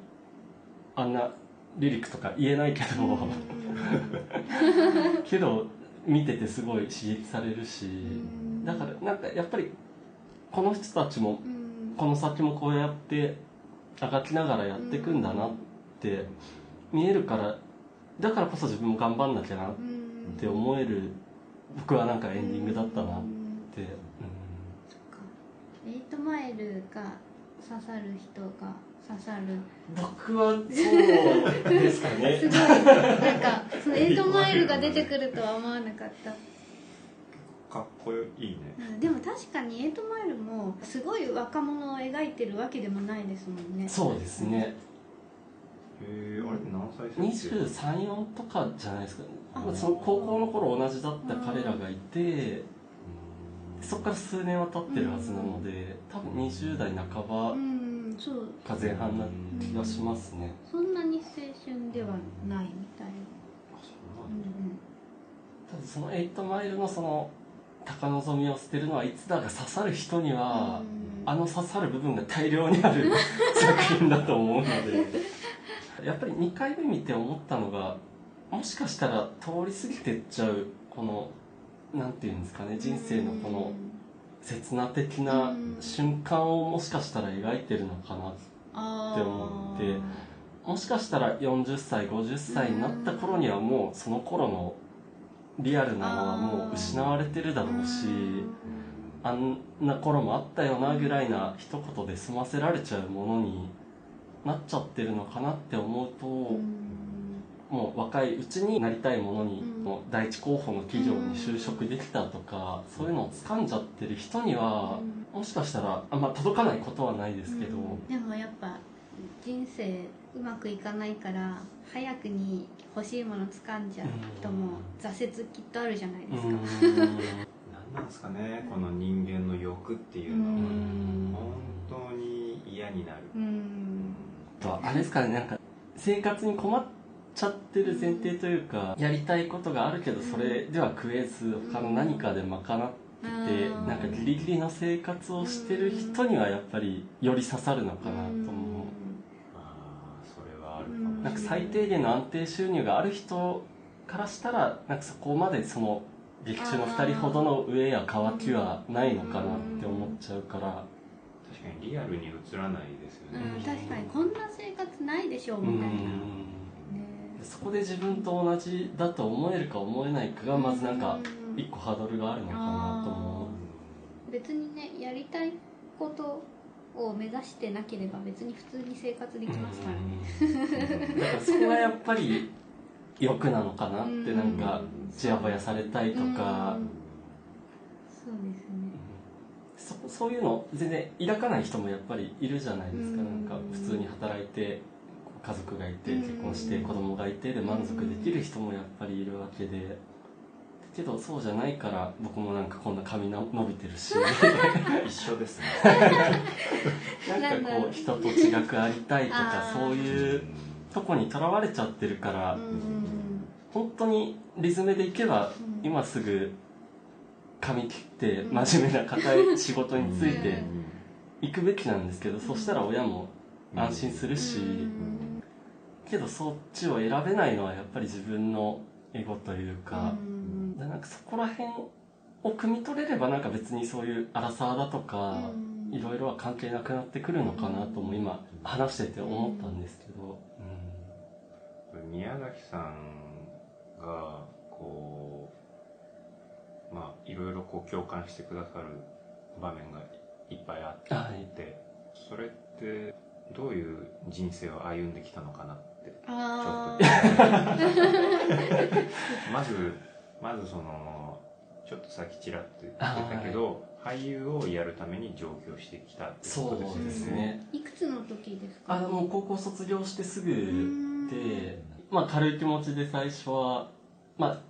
あんなリリックとか言えないけどけど見ててすごい刺激されるしだからなんかやっぱりこの人たちもうん。この先もこうやってあがきながらやっていくんだなって見えるからだからこそ自分も頑張んなきゃなっうんて思える僕はなんかエンディングだったなっうんて、8マイルが刺さる人が刺さる。僕はそうですかね。[LAUGHS] すごい。なんかその8マイルが出てくるとは思わなかった。かっこいいね、うん、でも確かに8マイルもすごい若者を描いてるわけでもないですもんね。そうですね。えー、あれ何歳23、4とかじゃないですか、その高校の頃同じだった彼らがいて、うんそこから数年は経ってるはずなので多分20代半ばか前半な気がしますね。そんなに青春ではないみたい。な、ただその8マイルのその高望みを捨てるのはいつだが刺さる人には、あの刺さる部分が大量にある [LAUGHS] 作品だと思うので。やっぱり2回目見て思ったのがもしかしたら通り過ぎてっちゃうこのなんていうんですかね人生のこの刹那的な瞬間をもしかしたら描いてるのかなって思ってもしかしたら40歳50歳になった頃にはもうその頃のリアルなのはもう失われてるだろうしあんな頃もあったよなぐらいな一言で済ませられちゃうものになっちゃってるのかなって思うと、もう若いうちになりたいものに、うんもう第一候補の企業に就職できたとか、そういうのを掴んじゃってる人には、もしかしたらあんま届かないことはないですけど、でもやっぱ人生うまくいかないから早くに欲しいもの掴んじゃう人も挫折きっとあるじゃないですか、うん。何なんですかねこの人間の欲っていうのは。うん。本当に嫌になる。うん。あとはあれですかねなんか生活に困っちゃってる前提というかやりたいことがあるけどそれでは食えず他の何かで賄っててうん。なんかギリギリの生活をしてる人にはやっぱりより刺さるのかなと思う。ああそれはあるかもしれなんか最低限の安定収入がある人からしたらなんかそこまでその劇中の2人ほどの上や渇きはないのかなって思っちゃうから。確かにリアルに映らないですよね、うん、確かにこんな生活ないでしょううみたいな、ねんそこで自分と同じだと思えるか思えないかがまずなんかうん一個ハードルがあるのかなと思う。別にねやりたいことを目指してなければ別に普通に生活できますからね。うん。だからそこがやっぱり欲なのかなってなんかうんちやほやされたいとか。うん。そうですね。そそういうの全然抱かない人もやっぱりいるじゃないですか。うなんんか普通に働いて家族がいてうん。結婚して子供がいてで満足できる人もやっぱりいるわけで。けどそうじゃないから僕もなんかこんな髪の伸びてるし。[LAUGHS] 一緒ですね。[LAUGHS] なんかこう人と違くありたいとかそういうとこにとらわれちゃってるからうん。本当にリズムでいけばうん。今すぐ髪切って真面目な固い仕事について行くべきなんですけどそしたら親も安心するしうんけどそっちを選べないのはやっぱり自分のエゴというか。うん。でなんかそこら辺を汲み取れればなんか別にそういう荒沢だとかうん。いろいろは関係なくなってくるのかなとも今話してて思ったんですけど、宮崎さんがこうまあいろいろこう共感してくださる場面がいっぱいあって、はい。それってどういう人生を歩んできたのかなっまずまずそのちょっとさっきちらっと言ってたけど、俳優をやるために上京してきたってそことうですね。いくつの時ですか？あもう高校卒業してすぐん。で、まあ、軽い気持ちで最初は、まあ、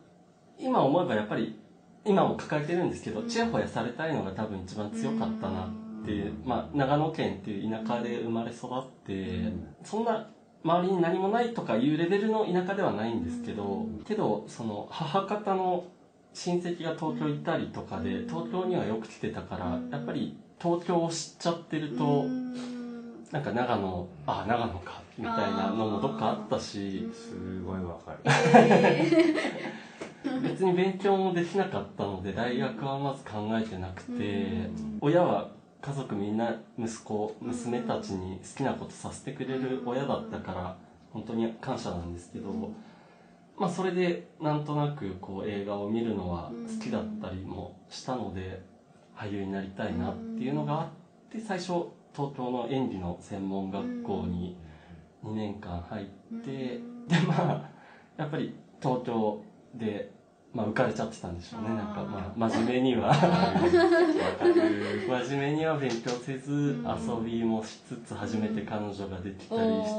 今思えばやっぱり今も抱えてるんですけどちやほやされたいのが多分一番強かったなってまあ、長野県っていう田舎で生まれ育ってそんな周りに何もないとかいうレベルの田舎ではないんですけどけどその母方の親戚が東京いたりとかで東京にはよく来てたからやっぱり東京を知っちゃってると。うん。なんか長野あ長野かみたいなのもどっかあったしすごいわかる。[LAUGHS] [LAUGHS] 別に勉強もできなかったので大学はまず考えてなくてうん。親は家族みんな息子娘たちに好きなことさせてくれる親だったから本当に感謝なんですけどまあそれでなんとなくこう映画を見るのは好きだったりもしたので俳優になりたいなっていうのがあって最初東京の演技の専門学校に2年間入ってでまあやっぱり東京で、まあ、浮かれちゃってたんでしょうね。なんかまあ真面目には。[LAUGHS] 真面目には勉強せず遊びもしつつ初めて彼女ができたりしつ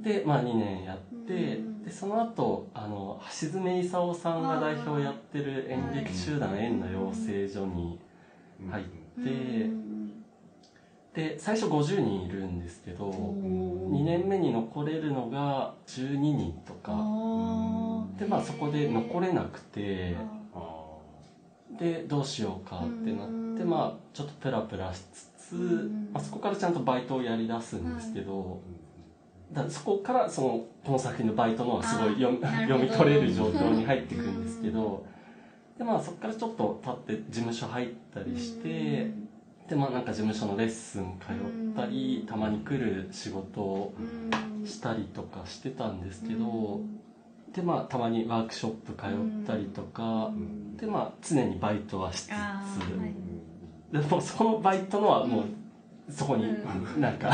つ。で、まあ、2年やって、うん。でその後あの橋爪功さんが代表やってる演劇集団縁の養成所に入って、うん。で最初50人いるんですけどおー。2年目に残れるのが12人とかでまあそこで残れなくてあでどうしようかってなってうん。まあちょっとプラプラしつつ、ん。まあ、そこからちゃんとバイトをやりだすんですけど、ーだそこからそのこの作品のバイトのがすごい読み取れる状況に入ってくるんですけどでまあそこからちょっと経って事務所入ったりしてでまあなんか事務所のレッスン通ったりたまに来る仕事をうんしたりとかしてたんですけどでまあたまにワークショップ通ったりとかん。でまあ常にバイトはしつつ。でもそのバイトのはもうそこにうなんか。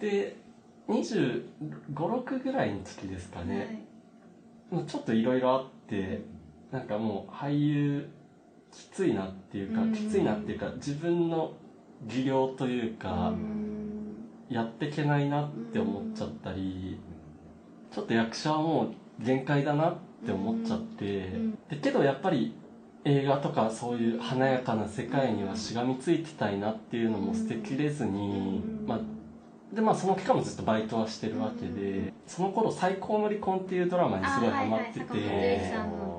で2 5 6ぐらいの時ですかね、もうちょっといろいろあってなんかもう俳優きついなっていうか、うん。きついなっていうか自分の技量というか、やっていけないなって思っちゃったり、ちょっと役者はもう限界だなって思っちゃって、んでけどやっぱり映画とかそういう華やかな世界にはしがみついてたいなっていうのも捨てきれずに、うんまあでまあその期間もずっとバイトはしてるわけで、その頃「最高の離婚」っていうドラマにすごいハマってて、あはいはい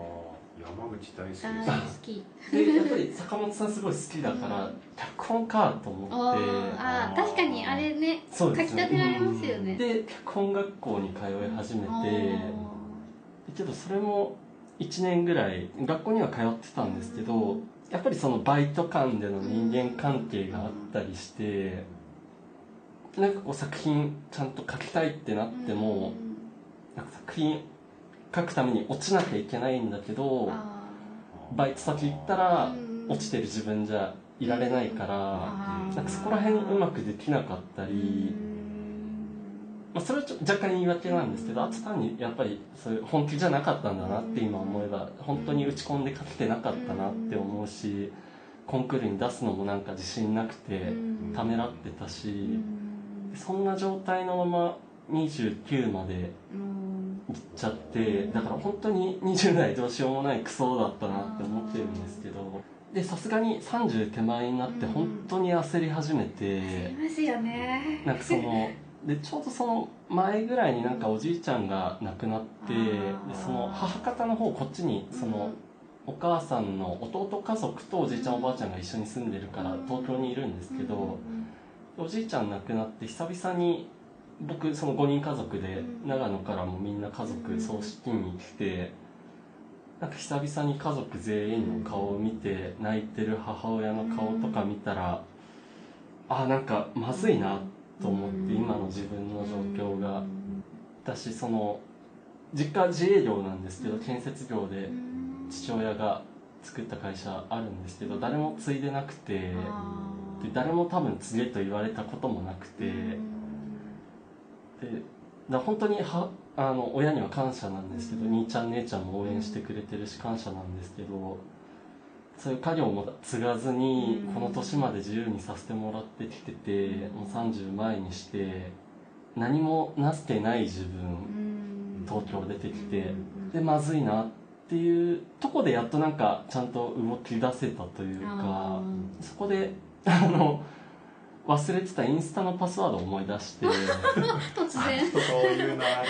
大好きです。大好き。でやっぱり坂本さんすごい好きだから脚本かと思あって。ーあー確かにあれねそうですね。書き立てられますよね。で脚本学校に通い始めて。けどそれも1年ぐらい学校には通ってたんですけどやっぱりそのバイト間での人間関係があったりしてなんかこう作品ちゃんと書きたいってなってもなんか作品書くために落ちなきゃいけないんだけどあバイト先行ったーらうん。落ちてる自分じゃいられないからあーなんかそこら辺うまくできなかったり。まあ、それは若干言い訳なんですけどあと単にやっぱりそういう本気じゃなかったんだなって今思えば本当に打ち込んで書けてなかったなって思うしコンクールに出すのもなんか自信なくてためらってたしそんな状態のまま29まで行っちゃってだから本当に20代どうしようもないクソだったなって思ってるんですけどでさすがに30手前になって本当に焦り始めて。いますよね。なんかそのでちょうどその前ぐらいになんかおじいちゃんが亡くなってでその母方の方こっちにそのお母さんの弟家族とおじいちゃんおばあちゃんが一緒に住んでるから東京にいるんですけどおじいちゃん亡くなって久々に僕その5人家族で長野からもみんな家族葬式に来てなんか久々に家族全員の顔を見て泣いてる母親の顔とか見たらあなんかまずいなと思って今の自分の状況が。私その実家自営業なんですけど建設業で父親が作った会社あるんですけど誰も継いでなくてで誰も多分継げと言われたこともなくてでだ本当にはあの親には感謝なんですけど兄ちゃん姉ちゃんも応援してくれてるし感謝なんですけどそういう家業も継がずにこの年まで自由にさせてもらってきててもう30前にして何もなしてない自分東京出てきてでまずいなっていうとこでやっとなんかちゃんと動き出せたというかそこであの忘れてたインスタのパスワードを思い出して。[LAUGHS] 突然。そういうのあ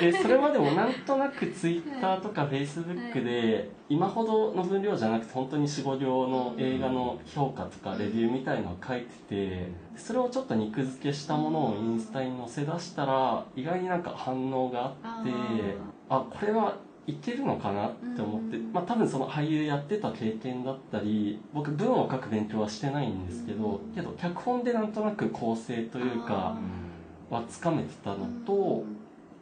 る。でそれまでもなんとなくツイッターとかフェイスブックで今ほどの分量じゃなくて本当に45行の映画の評価とかレビューみたいのを書いててそれをちょっと肉付けしたものをインスタに載せ出したら意外になんか反応があってあこれはいけるのかなって思って、まあ多分その俳優やってた経験だったり僕文を書く勉強はしてないんですけどけど脚本でなんとなく構成というかはつかめてたのと、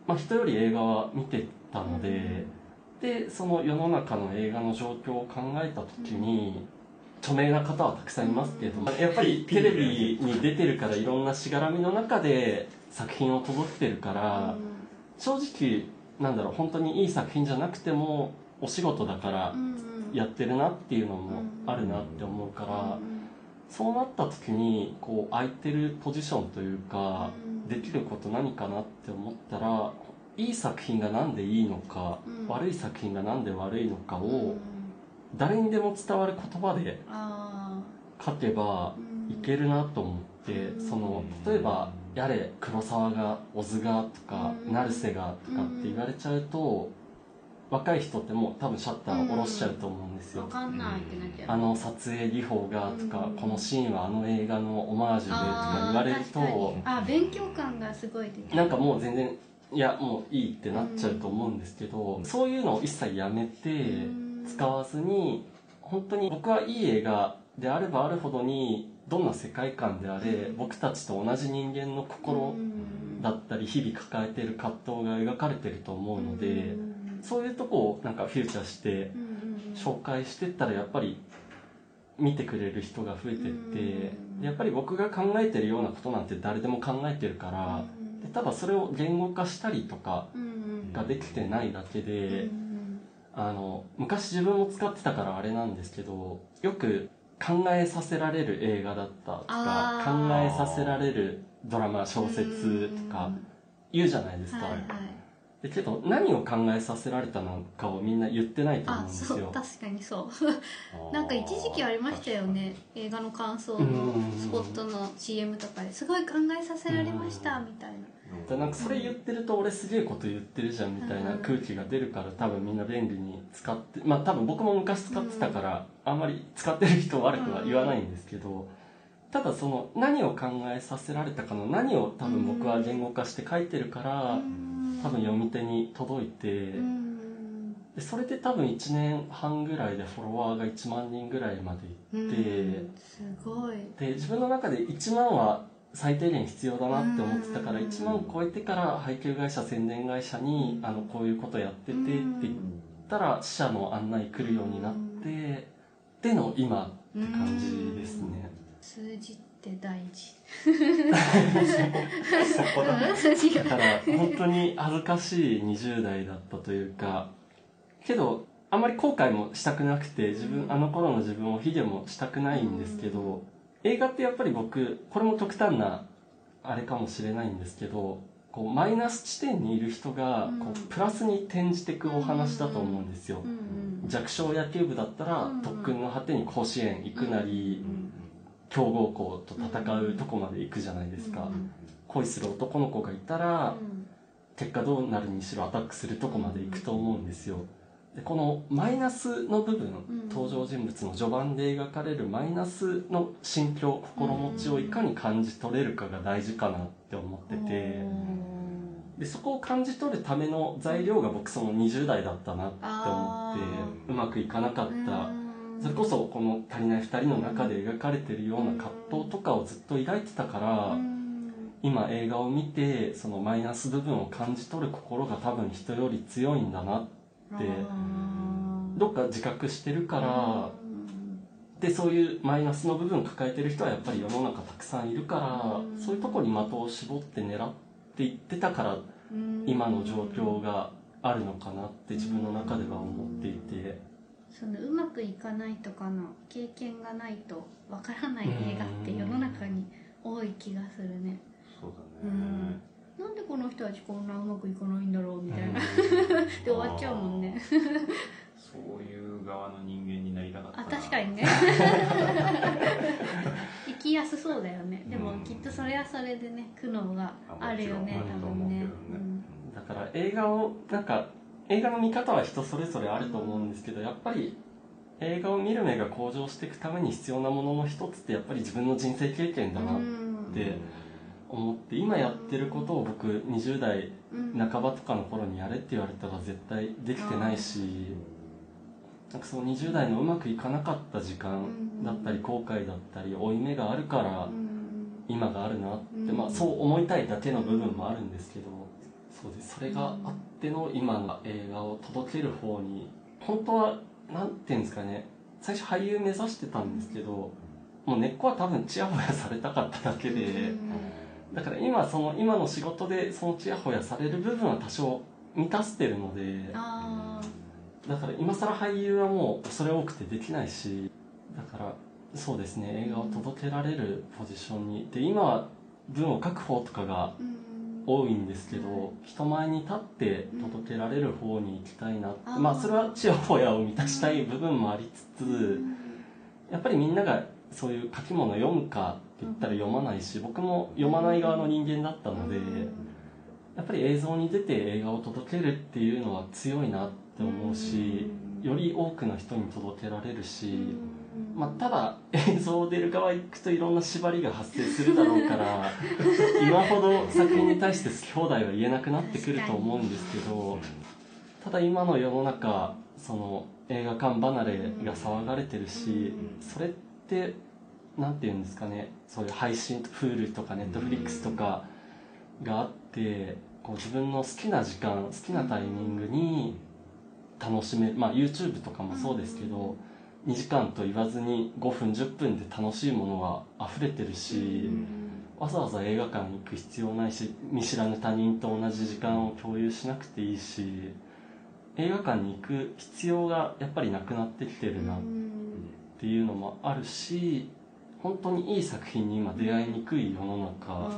まあ、人より映画は見てたので、でその世の中の映画の状況を考えた時に著名な方はたくさんいますけど、やっぱりテレビに出てるからいろんなしがらみの中で作品を届けてるから、正直なんだろう本当にいい作品じゃなくてもお仕事だからやってるなっていうのもあるなって思うから。そうなった時にこう空いてるポジションというか、うんできること何かなって思ったらいい作品がなんでいいのか、うん。悪い作品がなんで悪いのかうをん。誰にでも伝わる言葉であ書けばーいけるなと思って、うん。その例えば「やれ黒沢が小津が」とか「うん。成瀬が」とかって言われちゃうと若い人ってもう多分シャッターを下ろしちゃうと思うんですよ。わ。かんないってなっちゃう。あの撮影技法がとか、うんこのシーンはあの映画のオマージュでとか言われるとあ勉強感がすごいなんかもう全然いやもういいってなっちゃうと思うんですけど、そういうのを一切やめてうん。使わずに本当に僕はいい映画であればあるほどにどんな世界観であれ、うん。僕たちと同じ人間の心うん。だったり日々抱えている葛藤が描かれてると思うので、うん。そういうとこをなんかフューチャーして紹介してったらやっぱり見てくれる人が増えてって、やっぱり僕が考えてるようなことなんて誰でも考えてるから、でただそれを言語化したりとかができてないだけで、うんあの昔自分も使ってたからあれなんですけどよく考えさせられる映画だったとかあ考ーえさせられるドラマ小説とか言うじゃないですか、はいはい。でけど何を考えさせられたのかをみんな言ってないと思うんあですよ。そう確かにそう。なんか一時期ありましたよね。映画の感想のうんスポットの CM とかですごい考えさせられましたみたいなでなんかそれ言ってると俺すげえこと言ってるじゃんみたいなうん。空気が出るから多分みんな便利に使ってまあ多分僕も昔使ってたからあんまり使ってる人悪くは言わないんですけどただその何を考えさせられたかの何を多分僕は言語化して書いてるから多分読み手に届いてうん。でそれで多分1年半ぐらいでフォロワーが1万人ぐらいまでいってうん。すごい。で自分の中で1万は最低限必要だなって思ってたからうん。1万超えてから配給会社宣伝会社にあのこういうことやっててって言ったら死者の案内来るようになってでの今って感じですね。数字って大事。だから本当に恥ずかしい20代だったというかけどあんまり後悔もしたくなくて自分あの頃の自分を卑下もしたくないんですけど映画ってやっぱり僕これも極端なあれかもしれないんですけどこうマイナス地点にいる人がこうプラスに転じていくお話だと思うんですよ。弱小野球部だったらうん特訓の果てに甲子園行くなり強豪校と戦うとこまで行くじゃないですか。うん。恋する男の子がいたらうん。結果どうなるにしろアタックするとこまで行くと思うんですよでこのマイナスの部分、ん登場人物の序盤で描かれるマイナスの心境心持ちをいかに感じ取れるかが大事かなって思ってて。でそこを感じ取るための材料が僕その20代だったなって思ってあうまくいかなかった。それこそこの「足りない2人」の中で描かれてるような葛藤とかをずっと抱いてたから、今映画を見てそのマイナス部分を感じ取る心が多分人より強いんだなってどっか自覚してるからでそういうマイナスの部分を抱えてる人はやっぱり世の中たくさんいるからそういうとこに的を絞って狙っていってたから今の状況があるのかなって自分の中では思っていて。そのうまくいかないとかの経験がないとわからない映画って世の中に多い気がするね。そううだね。んなんでこの人たちこんなうまくいかないんだろうみたいな。[LAUGHS] で終わっちゃうもんね。[LAUGHS] そういう側の人間になりたかったあな確かにね。[LAUGHS] 生きやすそうだよね。でもうんきっとそれはそれでね苦悩があるよねあ多分ねもちろんあると思うけどね。だから映画をなんか映画の見方は人それぞれあると思うんですけどやっぱり映画を見る目が向上していくために必要なものの一つってやっぱり自分の人生経験だなって思って今やってることを僕20代うん。半ばとかの頃にやれって言われたら絶対できてないしなんかその20代のうまくいかなかった時間だったり後悔だったり負い目があるからうん。今があるなって、うん。まあ、そう思いたいだけの部分もあるんですけどそうです。それがあっての今の映画を届ける方に本当はなんていうんですかね最初俳優目指してたんですけどもう根っこは多分チヤホヤされたかっただけでだから今その今の仕事でそのチヤホヤされる部分は多少満たしてるのであだから今更俳優はもう恐れ多くてできないしだからそうですね映画を届けられるポジションに。で今は文を書く方とかが多いんですけど、人前に立って届けられる方に行きたいな、あーまあそれはちやほやを満たしたい部分もありつつ、やっぱりみんながそういう書き物読むか言ったら読まないし僕も読まない側の人間だったので、やっぱり映像に出て映画を届けるっていうのは強いなって思うし、より多くの人に届けられるし、まあ、ただ映像出る側行くといろんな縛りが発生するだろうから [LAUGHS] 今ほど作品に対して好き放題は言えなくなってくると思うんですけどただ今の世の中その映画館離れが騒がれてるしそれってなんて言うんですかねそういう配信 Hulu とか Netflix とかがあってこう自分の好きな時間好きなタイミングに楽しめまあ YouTube とかもそうですけど2時間と言わずに5分10分で楽しいものが溢れてるしわざわざ映画館に行く必要ないし見知らぬ他人と同じ時間を共有しなくていいし映画館に行く必要がやっぱりなくなってきてるなっていうのもあるし本当にいい作品に今出会いにくい世の中。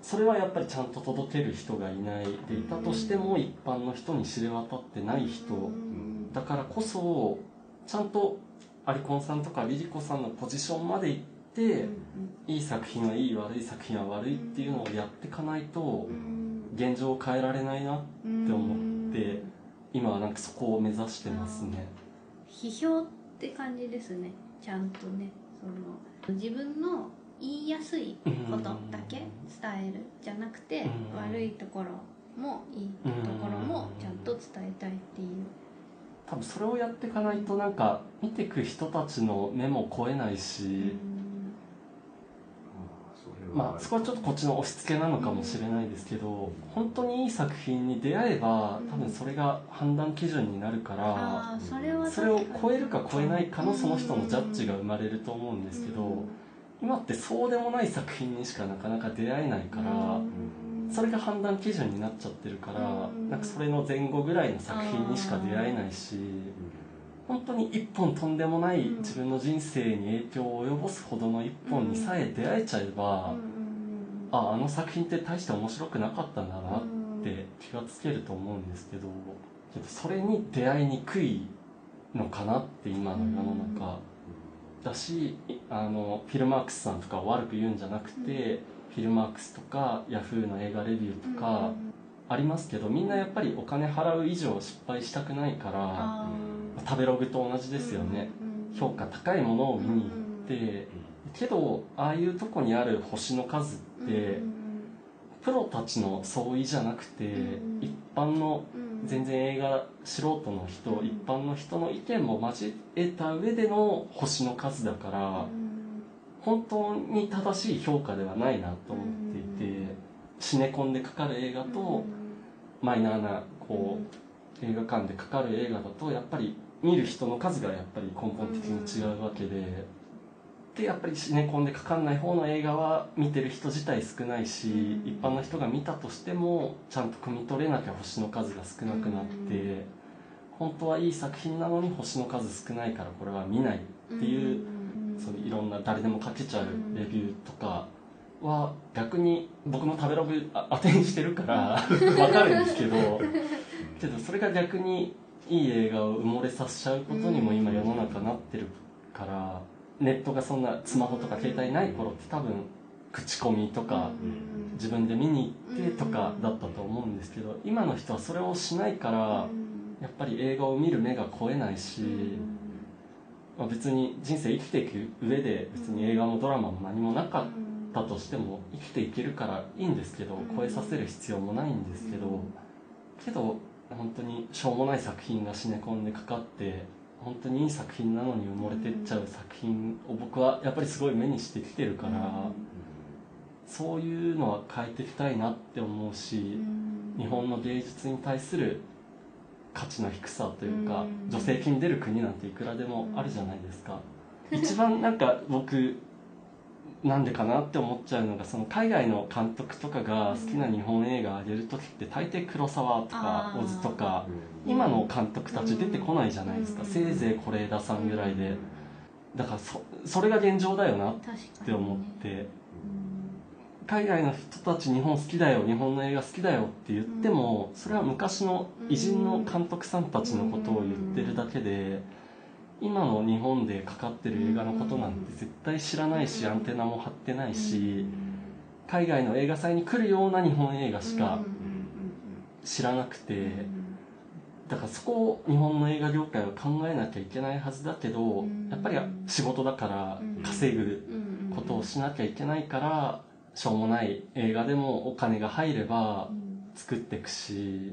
それはやっぱりちゃんと届ける人がいないでいたとしても一般の人に知れ渡ってない人。だからこそちゃんとアリコンさんとかリリコさんのポジションまで行っていい作品はいい悪い作品は悪いっていうのをやっていかないと現状を変えられないなって思って今はなんかそこを目指してますね。批評って感じですね。ちゃんとね。その自分の言いやすいことだけ伝えるじゃなくてうん。悪いところもいいところもちゃんと伝えたいっていう。多分それをやっていかないとなんか見てく人たちの目も超えないしまあそこはちょっとこっちの押し付けなのかもしれないですけど本当にいい作品に出会えば多分それが判断基準になるからそれを超えるか超えないかのその人のジャッジが生まれると思うんですけどうん。今ってそうでもない作品にしかなかなか出会えないからそれが判断基準になっちゃってるからうん。なんかそれの前後ぐらいの作品にしか出会えないし本当に一本とんでもない自分の人生に影響を及ぼすほどの一本にさえ出会えちゃえばああの作品って大して面白くなかったんだなって気がつけると思うんですけどけどそれに出会いにくいのかなって今の世の中。だしあのフィルマークスさんとかを悪く言うんじゃなくて、フィルマークスとかヤフーの映画レビューとかありますけどみんなやっぱりお金払う以上失敗したくないから食べログと同じですよね。評価高いものを見に行ってけどああいうとこにある星の数ってプロたちの相違じゃなくてうん一般の全然映画素人の人うん。一般の人の意見も交えた上での星の数だから本当に正しい評価ではないなと思っていてシネコンでかかる映画とマイナーなこう映画館でかかる映画だとやっぱり見る人の数がやっぱり根本的に違うわけで。でやっぱりシネコンでかかんない方の映画は見てる人自体少ないしうん。一般の人が見たとしてもちゃんと汲み取れなきゃ星の数が少なくなって本当はいい作品なのに星の数少ないからこれは見ないっていうそういろんな誰でも書けちゃうレビューとかは逆に僕も食べログあ当てにしてるから [LAUGHS] わかるんですけど。けどそれが逆にいい映画を埋もれさせちゃうことにも今世の中なってるからネットがそんなスマホとか携帯ない頃って多分口コミとか自分で見に行ってとかだったと思うんですけど今の人はそれをしないからやっぱり映画を見る目が超えないし。まあ、別に人生生きていく上で別に映画もドラマも何もなかったとしても生きていけるからいいんですけど超えさせる必要もないんですけどけど本当にしょうもない作品がシネコンでかかって本当にいい作品なのに埋もれてっちゃう作品を僕はやっぱりすごい目にしてきてるからそういうのは変えていきたいなって思うし日本の芸術に対する価値の低さというかうん。助成金出る国なんていくらでもあるじゃないですか。一番なんか僕なんでかなって思っちゃうのがその海外の監督とかが好きな日本映画あげる時って大抵黒沢とか小津とか今の監督たち出てこないじゃないですか。うん。せいぜい是枝さんぐらいで。だからそそれが現状だよなって思って。うん。海外の人たち日本好きだよ日本の映画好きだよって言ってもそれは昔の偉人の監督さんたちのことを言ってるだけで今の日本でかかってる映画のことなんて絶対知らないしアンテナも張ってないし海外の映画祭に来るような日本映画しか知らなくてだからそこを日本の映画業界は考えなきゃいけないはずだけどやっぱり仕事だから稼ぐことをしなきゃいけないからしょうもない映画でもお金が入れば作っていくし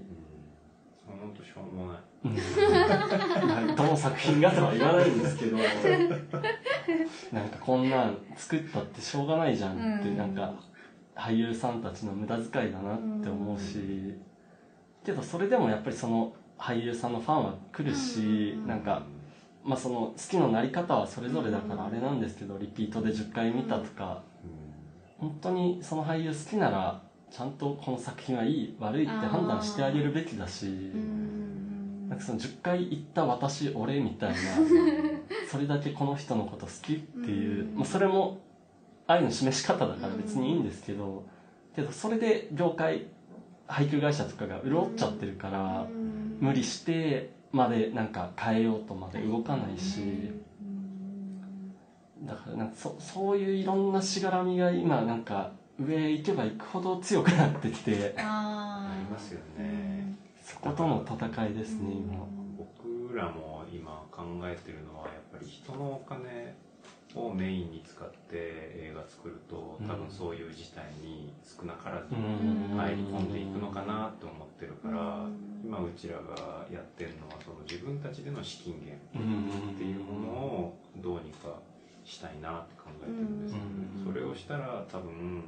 ょうもない。うん、[LAUGHS] どの作品がとは言わないんですけど。なんかこんなん作ったってしょうがないじゃんって、うん。なんか俳優さんたちの無駄遣いだなって思うし、けどそれでもやっぱりその俳優さんのファンは来るし、うん。なんか、まあ、その好きのなり方はそれぞれだからあれなんですけどリピートで10回見たとか。本当にその俳優好きならちゃんとこの作品はいい悪いって判断してあげるべきだし。なんかその10回言った私俺みたいな [LAUGHS] それだけこの人のこと好きっていう、うん。まあ、それも愛の示し方だから別にいいんですけど、けどそれで業界配給会社とかが潤っちゃってるから、無理してまでなんか変えようとまで動かないし、だからなんかそそういういろんなしがらみが今なんか上行けば行くほど強くなってきてあありますよねそことの戦いですね今。僕らも今考えてるのはやっぱり人のお金をメインに使って映画作ると多分そういう事態に少なからずうん。入り込んでいくのかなと思ってるから今うちらがやってるのはその自分たちでの資金源っていうものをどうにかしたいなって考えてるんですよね。うん。それをしたら多分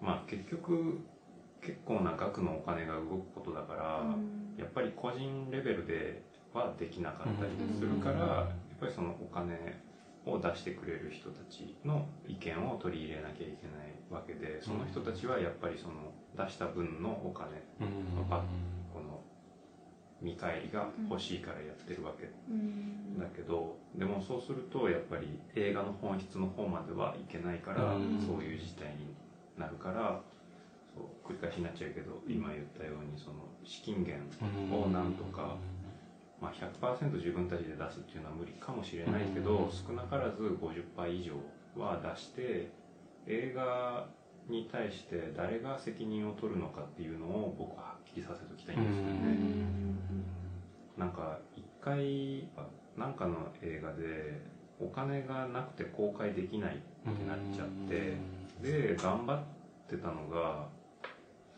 まあ結局結構な額のお金が動くことだからやっぱり個人レベルではできなかったりするからやっぱりそのお金を出してくれる人たちの意見を取り入れなきゃいけないわけでその人たちはやっぱりその出した分のお金うん。パこの見返りが欲しいからやってるわけだけどでもそうするとやっぱり映画の本質の方まではいけないからうん。そういう事態になるから繰り返しになっちゃうけど今言ったようにその資金源をなんとか、まあ、100%自分たちで出すっていうのは無理かもしれないけど少なからず50%以上は出して映画に対して誰が責任を取るのかっていうのを僕ははっきりさせておきたいんですよね。なんか一回なんかの映画でお金がなくて公開できないってなっちゃってで頑張ってたのが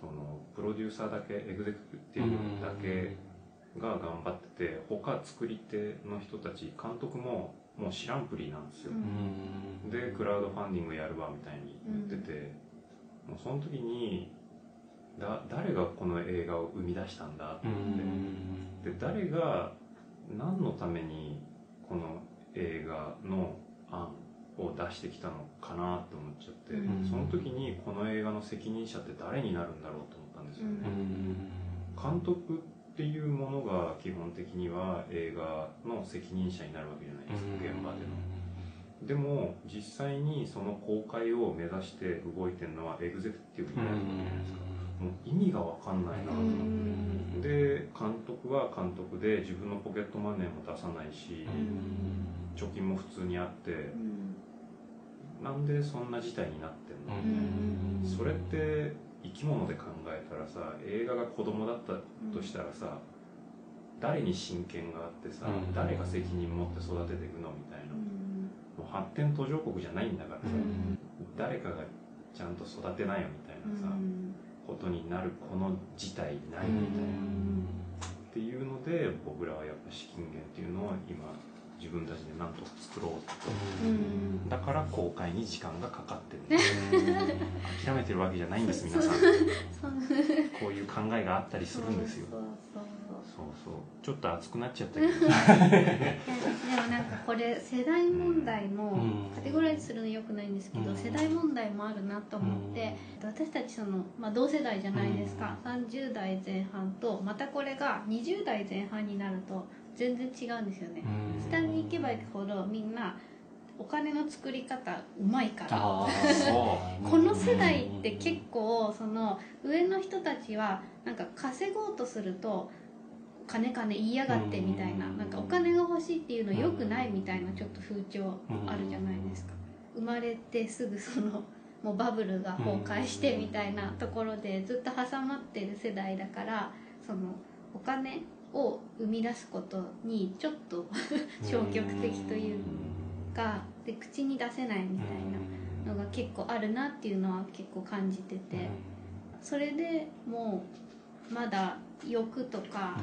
そのプロデューサーだけエグゼクティブだけが頑張ってて他作り手の人たち監督ももう知らんぷりなんですよ、でクラウドファンディングやるわみたいに言ってて、もうその時にだ誰がこの映画を生み出したんだと思って、で誰が何のためにこの映画の案を出してきたのかなと思っちゃって、うん。その時にこの映画の責任者って誰になるんだろうと思ったんですよね、監督っていうものが基本的には映画の責任者になるわけじゃないですか現場での。でも実際にその公開を目指して動いてるのはエグゼクティブになるわけじゃないですか。もう意味が分かんないなと思って。で監督は監督で自分のポケットマネーも出さないし貯金も普通にあってなんでそんな事態になってんの？それって生き物で考えたらさ映画が子供だったとしたらさ誰に親権があってさうん。誰が責任持って育てていくのみたいな。もう発展途上国じゃないんだからさ誰かがちゃんと育てなよみたいなさことになるこの事態ないみたいな。っていうので僕らはやっぱ資金源っていうのを今自分たちでなんとか作ろうと。だから公開に時間がかかってる。諦めてるわけじゃないんです [LAUGHS] 皆さん。こういう考えがあったりするんですよ。そうそうそうそう。ちょっと熱くなっちゃったけど。でもなんかこれ世代問題もうん。カテゴライズするのよくないんですけど、うん。世代問題もあるなと思って、私たちその、まあ、同世代じゃないですか、30代前半とまたこれが20代前半になると全然違うんですよね、下に行けば行くほどみんなお金の作り方うまいから。この世代って結構その上の人たちはなんか稼ごうとすると金金言いやがってみたいなうん。なんかお金が欲しいっていうの良くないみたいなちょっと風潮あるじゃないですか。生まれてすぐそのもうバブルが崩壊してみたいなところでずっと挟まってる世代だからそのお金を生み出すことにちょっと消極的というかで口に出せないみたいなのが結構あるなっていうのは結構感じててそれでもうまだ欲とか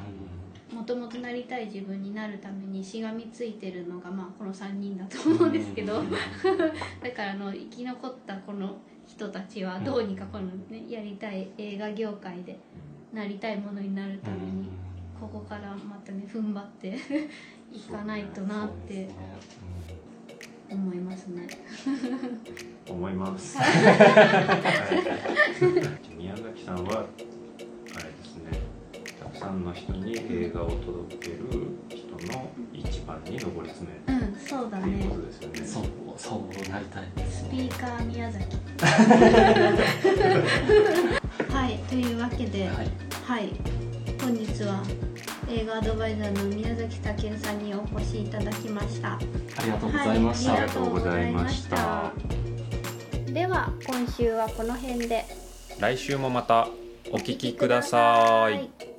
もともとなりたい自分になるためにしがみついてるのがまあこの3人だと思うんですけど [LAUGHS] だからあの生き残ったこの人たちはどうにかこのねやりたい映画業界でなりたいものになるためにここからまたね踏ん張って [LAUGHS] いかないとなって思いますね。思います、はい。宮崎さんはあれですねたくさんの人に映画を届ける人の一番に上り詰める。うん、そうだっていうねことですよね。そうそうなりたいですスピーカー宮崎。[LAUGHS] はいというわけでははいい、本日は。映画アドバイザーの宮崎健さんにお越しいただきました。ありがとうございました、はいありがとうございました。では今週はこの辺で。来週もまたお聞きください